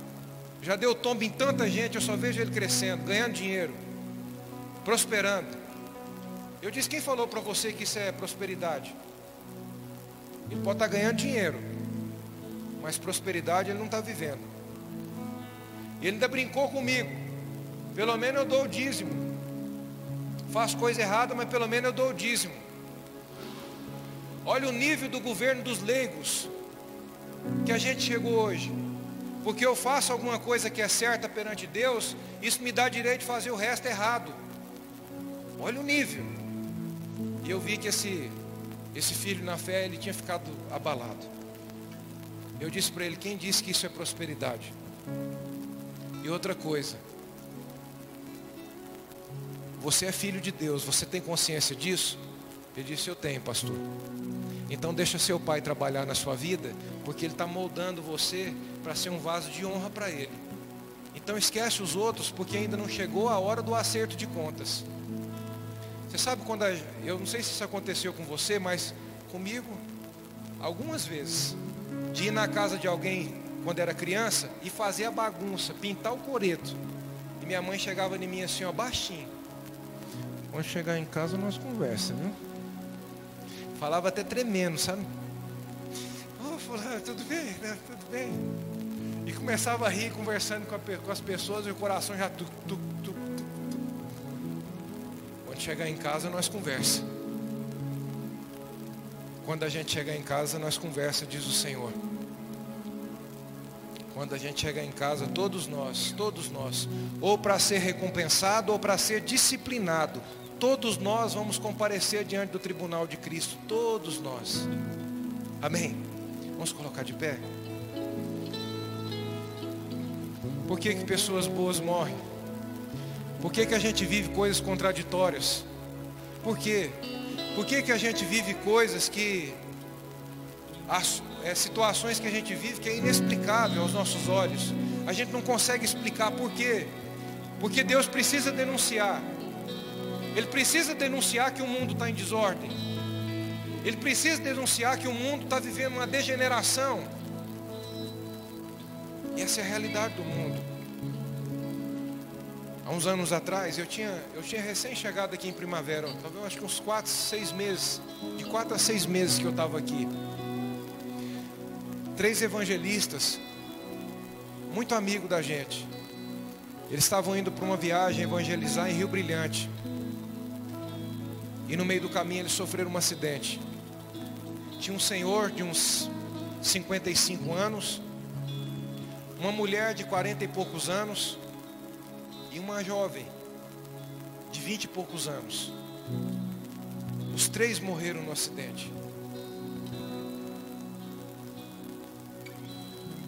Já deu tombo em tanta gente, eu só vejo ele crescendo, ganhando dinheiro, prosperando. Eu disse, quem falou para você que isso é prosperidade? Ele pode estar tá ganhando dinheiro, mas prosperidade ele não está vivendo. Ele ainda brincou comigo. Pelo menos eu dou o dízimo. Faço coisa errada, mas pelo menos eu dou o dízimo. Olha o nível do governo dos leigos que a gente chegou hoje. Porque eu faço alguma coisa que é certa perante Deus, isso me dá direito de fazer o resto errado. Olha o nível. E eu vi que esse, esse filho na fé, ele tinha ficado abalado. Eu disse para ele, quem disse que isso é prosperidade? E outra coisa, você é filho de Deus, você tem consciência disso? Ele disse, eu tenho, pastor. Então deixa seu pai trabalhar na sua vida, porque ele está moldando você para ser um vaso de honra para ele. Então esquece os outros, porque ainda não chegou a hora do acerto de contas. Você sabe quando a, eu não sei se isso aconteceu com você, mas comigo algumas vezes de ir na casa de alguém quando era criança e fazer a bagunça, pintar o coreto. E minha mãe chegava em mim assim, ó, baixinho. Quando chegar em casa nós conversa, viu? Falava até tremendo, sabe? Oh, fulano, tudo bem, né? Tudo bem. E começava a rir, conversando com, a, com as pessoas e o coração já tu, tu, tu, Quando chegar em casa nós conversa. Quando a gente chegar em casa nós conversa, diz o Senhor. Quando a gente chegar em casa, todos nós, todos nós, ou para ser recompensado ou para ser disciplinado, todos nós vamos comparecer diante do tribunal de Cristo, todos nós. Amém. Vamos colocar de pé. Por que, que pessoas boas morrem? Por que, que a gente vive coisas contraditórias? Por quê? Por que, que a gente vive coisas que as, é, situações que a gente vive que é inexplicável aos nossos olhos. A gente não consegue explicar por quê. Porque Deus precisa denunciar. Ele precisa denunciar que o mundo está em desordem. Ele precisa denunciar que o mundo está vivendo uma degeneração. E essa é a realidade do mundo. Há uns anos atrás, eu tinha, eu tinha recém chegado aqui em primavera, talvez acho que uns 4, 6 meses, de 4 a 6 meses que eu estava aqui três evangelistas, muito amigo da gente. Eles estavam indo para uma viagem evangelizar em Rio Brilhante. E no meio do caminho eles sofreram um acidente. Tinha um senhor de uns 55 anos, uma mulher de 40 e poucos anos e uma jovem de 20 e poucos anos. Os três morreram no acidente.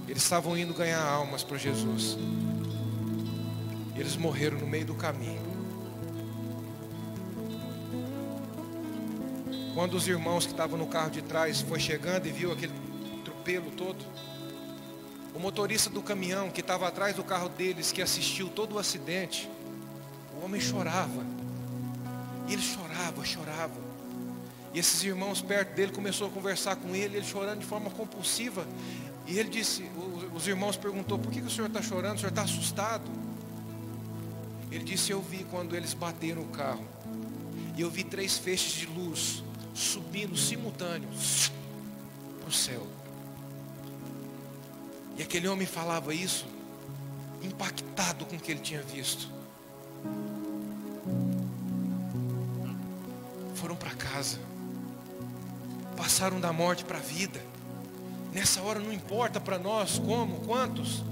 Eles estavam indo ganhar almas para Jesus. Eles morreram no meio do caminho. Quando os irmãos que estavam no carro de trás foi chegando e viu aquele tropelo todo, o motorista do caminhão que estava atrás do carro deles, que assistiu todo o acidente, o homem chorava. Ele chorava, chorava. E esses irmãos perto dele começou a conversar com ele, ele chorando de forma compulsiva. E ele disse, os irmãos perguntou, por que o senhor está chorando? O senhor está assustado? Ele disse, eu vi quando eles bateram o carro. E eu vi três feixes de luz subindo simultâneos para o céu. E aquele homem falava isso, impactado com o que ele tinha visto. Foram para casa, passaram da morte para a vida. Nessa hora não importa para nós como, quantos.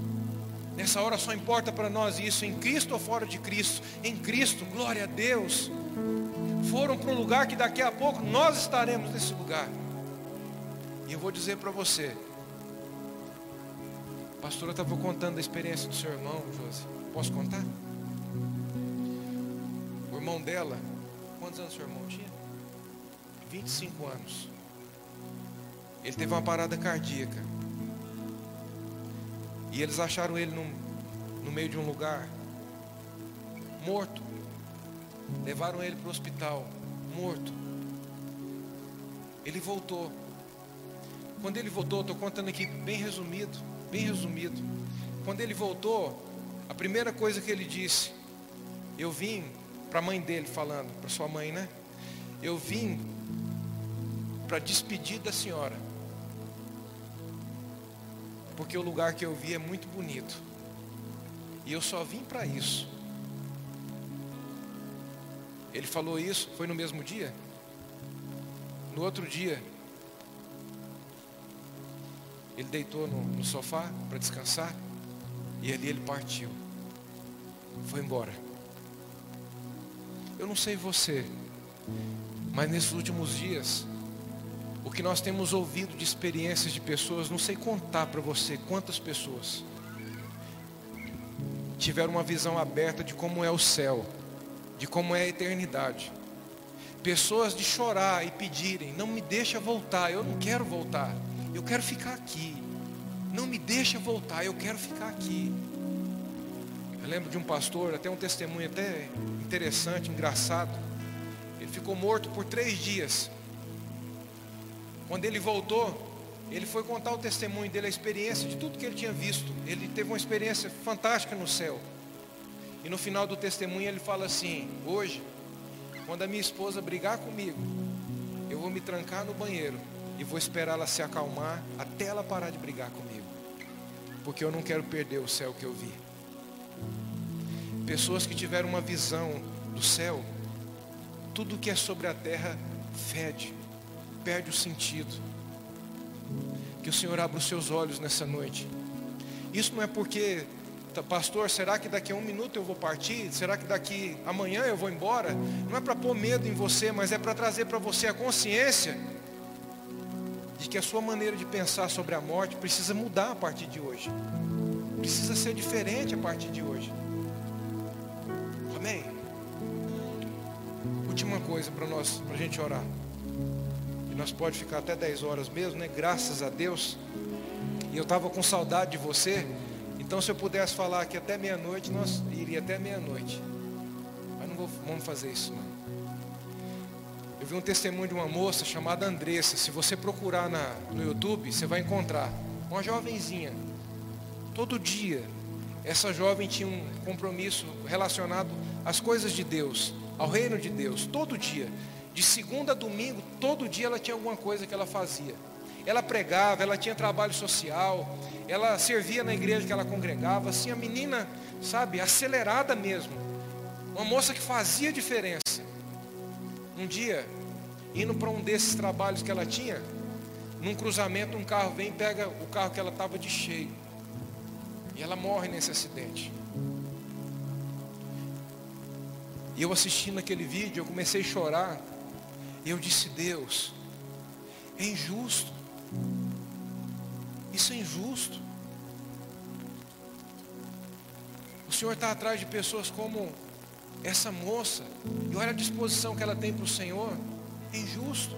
Nessa hora só importa para nós isso, em Cristo ou fora de Cristo. Em Cristo, glória a Deus. Foram para um lugar que daqui a pouco nós estaremos nesse lugar. E eu vou dizer para você. A pastora estava contando a experiência do seu irmão, Josi. Posso contar? O irmão dela, quantos anos seu irmão tinha? 25 anos. Ele teve uma parada cardíaca. E eles acharam ele num, no meio de um lugar, morto. Levaram ele para o hospital, morto. Ele voltou. Quando ele voltou, estou contando aqui bem resumido, bem resumido. Quando ele voltou, a primeira coisa que ele disse, eu vim para a mãe dele falando, para sua mãe, né? Eu vim para despedir da senhora. porque o lugar que eu vi é muito bonito. E eu só vim para isso. Ele falou isso, foi no mesmo dia? No outro dia, ele deitou no, no sofá para descansar e ali ele partiu. Foi embora. Eu não sei você, mas nesses últimos dias, o que nós temos ouvido de experiências de pessoas, não sei contar para você quantas pessoas tiveram uma visão aberta de como é o céu, de como é a eternidade. Pessoas de chorar e pedirem, não me deixa voltar, eu não quero voltar, eu quero ficar aqui. Não me deixa voltar, eu quero ficar aqui. Eu lembro de um pastor, até um testemunho até interessante, engraçado. Ele ficou morto por três dias. Quando ele voltou, ele foi contar o testemunho dele, a experiência de tudo que ele tinha visto. Ele teve uma experiência fantástica no céu. E no final do testemunho ele fala assim: Hoje, quando a minha esposa brigar comigo, eu vou me trancar no banheiro e vou esperar ela se acalmar até ela parar de brigar comigo. Porque eu não quero perder o céu que eu vi. Pessoas que tiveram uma visão do céu, tudo que é sobre a terra fede perde o sentido. Que o Senhor abra os seus olhos nessa noite. Isso não é porque, tá, pastor, será que daqui a um minuto eu vou partir? Será que daqui amanhã eu vou embora? Não é para pôr medo em você, mas é para trazer para você a consciência de que a sua maneira de pensar sobre a morte precisa mudar a partir de hoje. Precisa ser diferente a partir de hoje. Amém? Última coisa para nós, para a gente orar nós pode ficar até 10 horas mesmo, né? Graças a Deus. E eu estava com saudade de você. Então se eu pudesse falar aqui até meia-noite, nós iria até meia-noite. Mas não vou, vamos fazer isso não. Eu vi um testemunho de uma moça chamada Andressa. Se você procurar na, no YouTube, você vai encontrar. Uma jovenzinha. Todo dia, essa jovem tinha um compromisso relacionado às coisas de Deus, ao reino de Deus, todo dia. De segunda a domingo, todo dia ela tinha alguma coisa que ela fazia. Ela pregava, ela tinha trabalho social, ela servia na igreja que ela congregava, assim, a menina, sabe, acelerada mesmo. Uma moça que fazia diferença. Um dia, indo para um desses trabalhos que ela tinha, num cruzamento um carro vem e pega o carro que ela estava de cheio. E ela morre nesse acidente. E eu assistindo aquele vídeo, eu comecei a chorar. E eu disse, Deus, é injusto. Isso é injusto. O Senhor está atrás de pessoas como essa moça. E olha a disposição que ela tem para o Senhor. É injusto.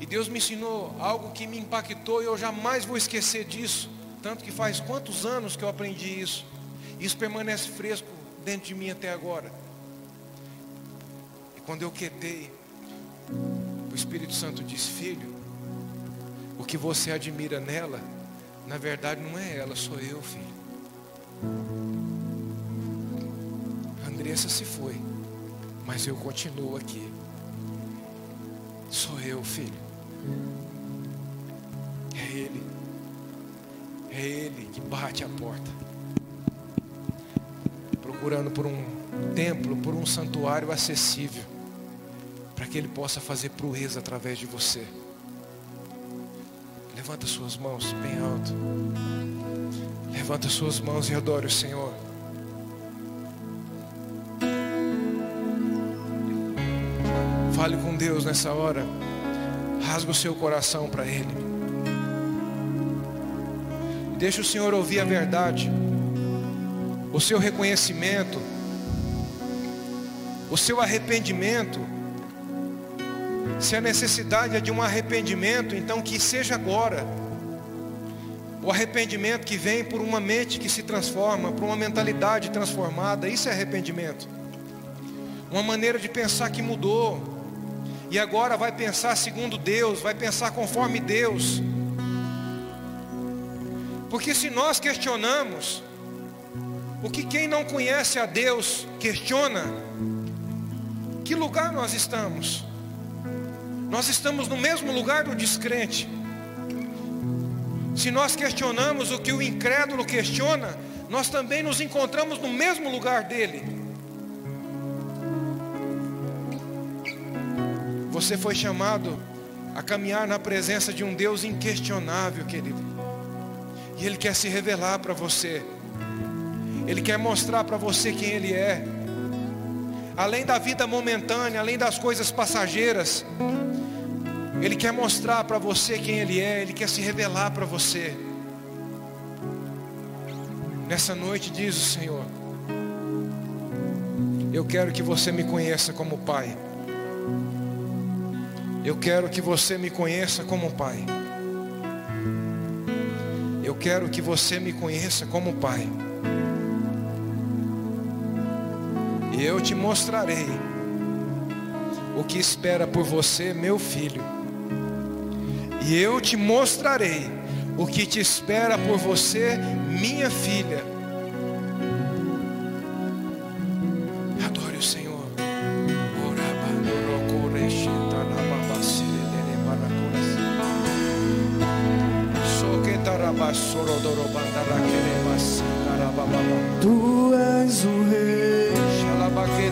E Deus me ensinou algo que me impactou e eu jamais vou esquecer disso. Tanto que faz quantos anos que eu aprendi isso. Isso permanece fresco dentro de mim até agora. E quando eu quietei, o Espírito Santo diz: Filho, o que você admira nela, na verdade não é ela, sou eu, filho. Andressa se foi, mas eu continuo aqui. Sou eu, filho. É Ele. É Ele que bate a porta. Procurando por um templo, por um santuário acessível para que Ele possa fazer proeza através de você. Levanta suas mãos bem alto. Levanta suas mãos e adore o Senhor. Fale com Deus nessa hora. Rasga o seu coração para Ele. Deixa o Senhor ouvir a verdade. O seu reconhecimento. O seu arrependimento se a necessidade é de um arrependimento, então que seja agora. O arrependimento que vem por uma mente que se transforma, por uma mentalidade transformada, isso é arrependimento. Uma maneira de pensar que mudou. E agora vai pensar segundo Deus, vai pensar conforme Deus. Porque se nós questionamos, o que quem não conhece a Deus questiona, que lugar nós estamos? Nós estamos no mesmo lugar do descrente. Se nós questionamos o que o incrédulo questiona, nós também nos encontramos no mesmo lugar dele. Você foi chamado a caminhar na presença de um Deus inquestionável, querido. E Ele quer se revelar para você. Ele quer mostrar para você quem Ele é. Além da vida momentânea, além das coisas passageiras, Ele quer mostrar para você quem Ele é. Ele quer se revelar para você. Nessa noite diz o Senhor: Eu quero que você me conheça como Pai. Eu quero que você me conheça como Pai. Eu quero que você me conheça como Pai. E eu te mostrarei o que espera por você, meu filho. E eu te mostrarei o que te espera por você, minha filha. Adore o Senhor. Tu és o rei.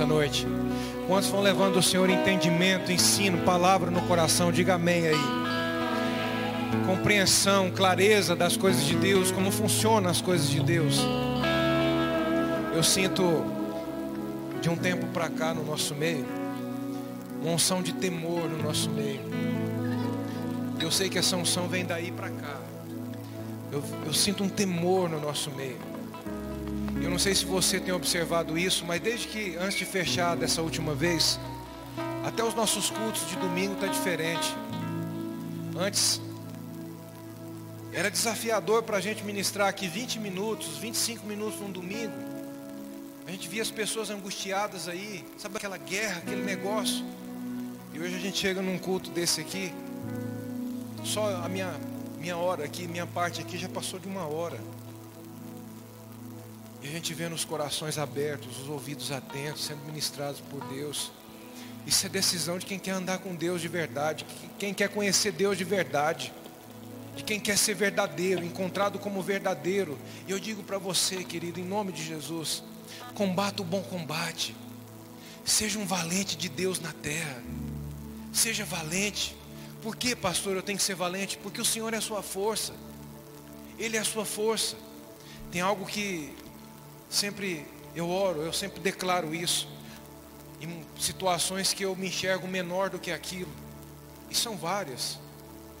nessa noite? Quantos vão levando do Senhor entendimento, ensino, palavra no coração? Diga amém aí. compreensão, clareza das coisas de Deus, como funcionam as coisas de Deus. Eu sinto de um tempo para cá no nosso meio, uma unção de temor no nosso meio. Eu sei que essa unção vem daí para cá. Eu, eu sinto um temor no nosso meio. Eu não sei se você tem observado isso, mas desde que antes de fechar dessa última vez, até os nossos cultos de domingo está diferente. Antes era desafiador para a gente ministrar aqui 20 minutos, 25 minutos num domingo. A gente via as pessoas angustiadas aí, sabe aquela guerra, aquele negócio. E hoje a gente chega num culto desse aqui, só a minha, minha hora aqui, minha parte aqui já passou de uma hora. E a gente vê nos corações abertos, os ouvidos atentos, sendo ministrados por Deus. Isso é decisão de quem quer andar com Deus de verdade, quem quer conhecer Deus de verdade, de quem quer ser verdadeiro, encontrado como verdadeiro. E eu digo para você, querido, em nome de Jesus, combata o bom combate. Seja um valente de Deus na terra. Seja valente. Por que, pastor, eu tenho que ser valente? Porque o Senhor é a sua força. Ele é a sua força. Tem algo que sempre eu oro, eu sempre declaro isso. Em situações que eu me enxergo menor do que aquilo. E são várias.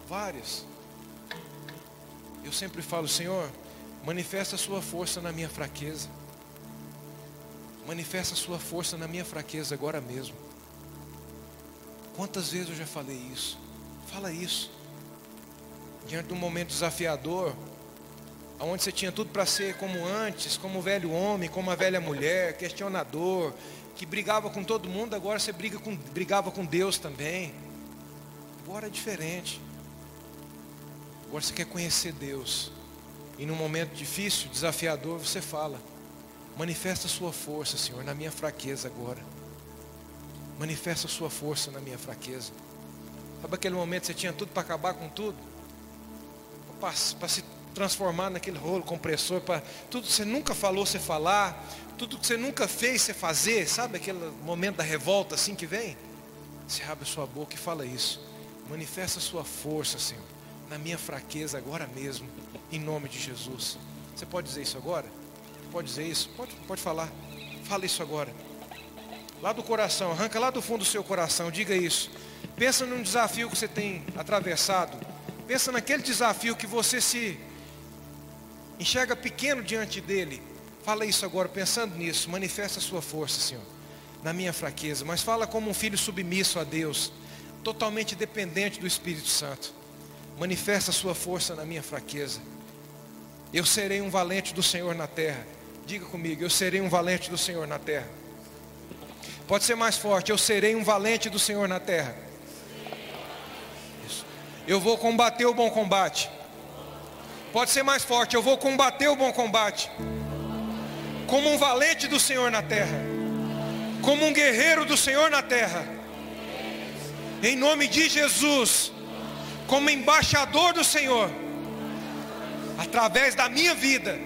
Várias. Eu sempre falo, Senhor, manifesta a sua força na minha fraqueza. Manifesta a sua força na minha fraqueza agora mesmo. Quantas vezes eu já falei isso? Fala isso. Diante de um momento desafiador, onde você tinha tudo para ser como antes, como o velho homem, como a velha mulher, questionador, que brigava com todo mundo, agora você briga com, brigava com Deus também. Agora é diferente. Agora você quer conhecer Deus. E num momento difícil, desafiador, você fala: Manifesta a sua força, Senhor, na minha fraqueza agora. Manifesta a sua força na minha fraqueza. Sabe aquele momento que você tinha tudo para acabar com tudo? Para se transformar naquele rolo compressor, para tudo que você nunca falou, você falar, tudo que você nunca fez, você fazer, sabe aquele momento da revolta assim que vem? Você abre sua boca e fala isso. Manifesta sua força, Senhor, na minha fraqueza agora mesmo, em nome de Jesus. Você pode dizer isso agora? Pode dizer isso? Pode, pode falar. Fala isso agora. Lá do coração, arranca lá do fundo do seu coração, diga isso. Pensa num desafio que você tem atravessado. Pensa naquele desafio que você se enxerga pequeno diante dele. Fala isso agora, pensando nisso. Manifesta a sua força, Senhor, na minha fraqueza. Mas fala como um filho submisso a Deus, totalmente dependente do Espírito Santo. Manifesta a sua força na minha fraqueza. Eu serei um valente do Senhor na terra. Diga comigo, eu serei um valente do Senhor na terra. Pode ser mais forte, eu serei um valente do Senhor na terra. Isso. Eu vou combater o bom combate. Pode ser mais forte, eu vou combater o bom combate. Como um valente do Senhor na terra. Como um guerreiro do Senhor na terra. Em nome de Jesus. Como embaixador do Senhor. Através da minha vida.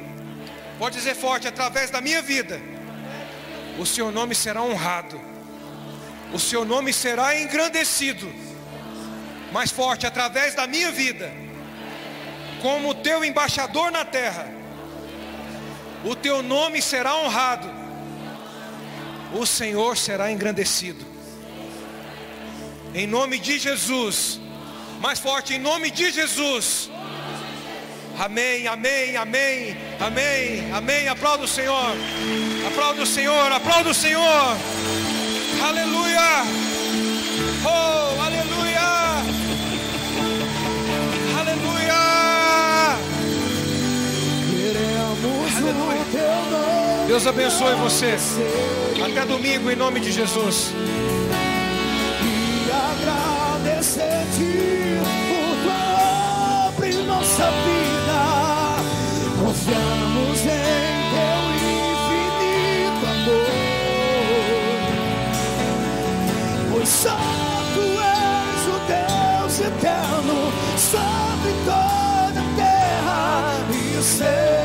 Pode dizer forte, através da minha vida. O seu nome será honrado. O seu nome será engrandecido. Mais forte, através da minha vida como teu embaixador na terra. O teu nome será honrado. O Senhor será engrandecido. Em nome de Jesus. Mais forte, em nome de Jesus. Amém, amém, amém, amém, amém. Aplauda o Senhor. Aplauda o Senhor, aplauda o Senhor. Aleluia. Oh, aleluia. Aleluia. Deus abençoe você. Até domingo, em nome de Jesus. E agradecer-te por tua obra em nossa vida. Confiamos em teu infinito amor. Pois só tu és o Deus eterno sobre toda a terra e o céu.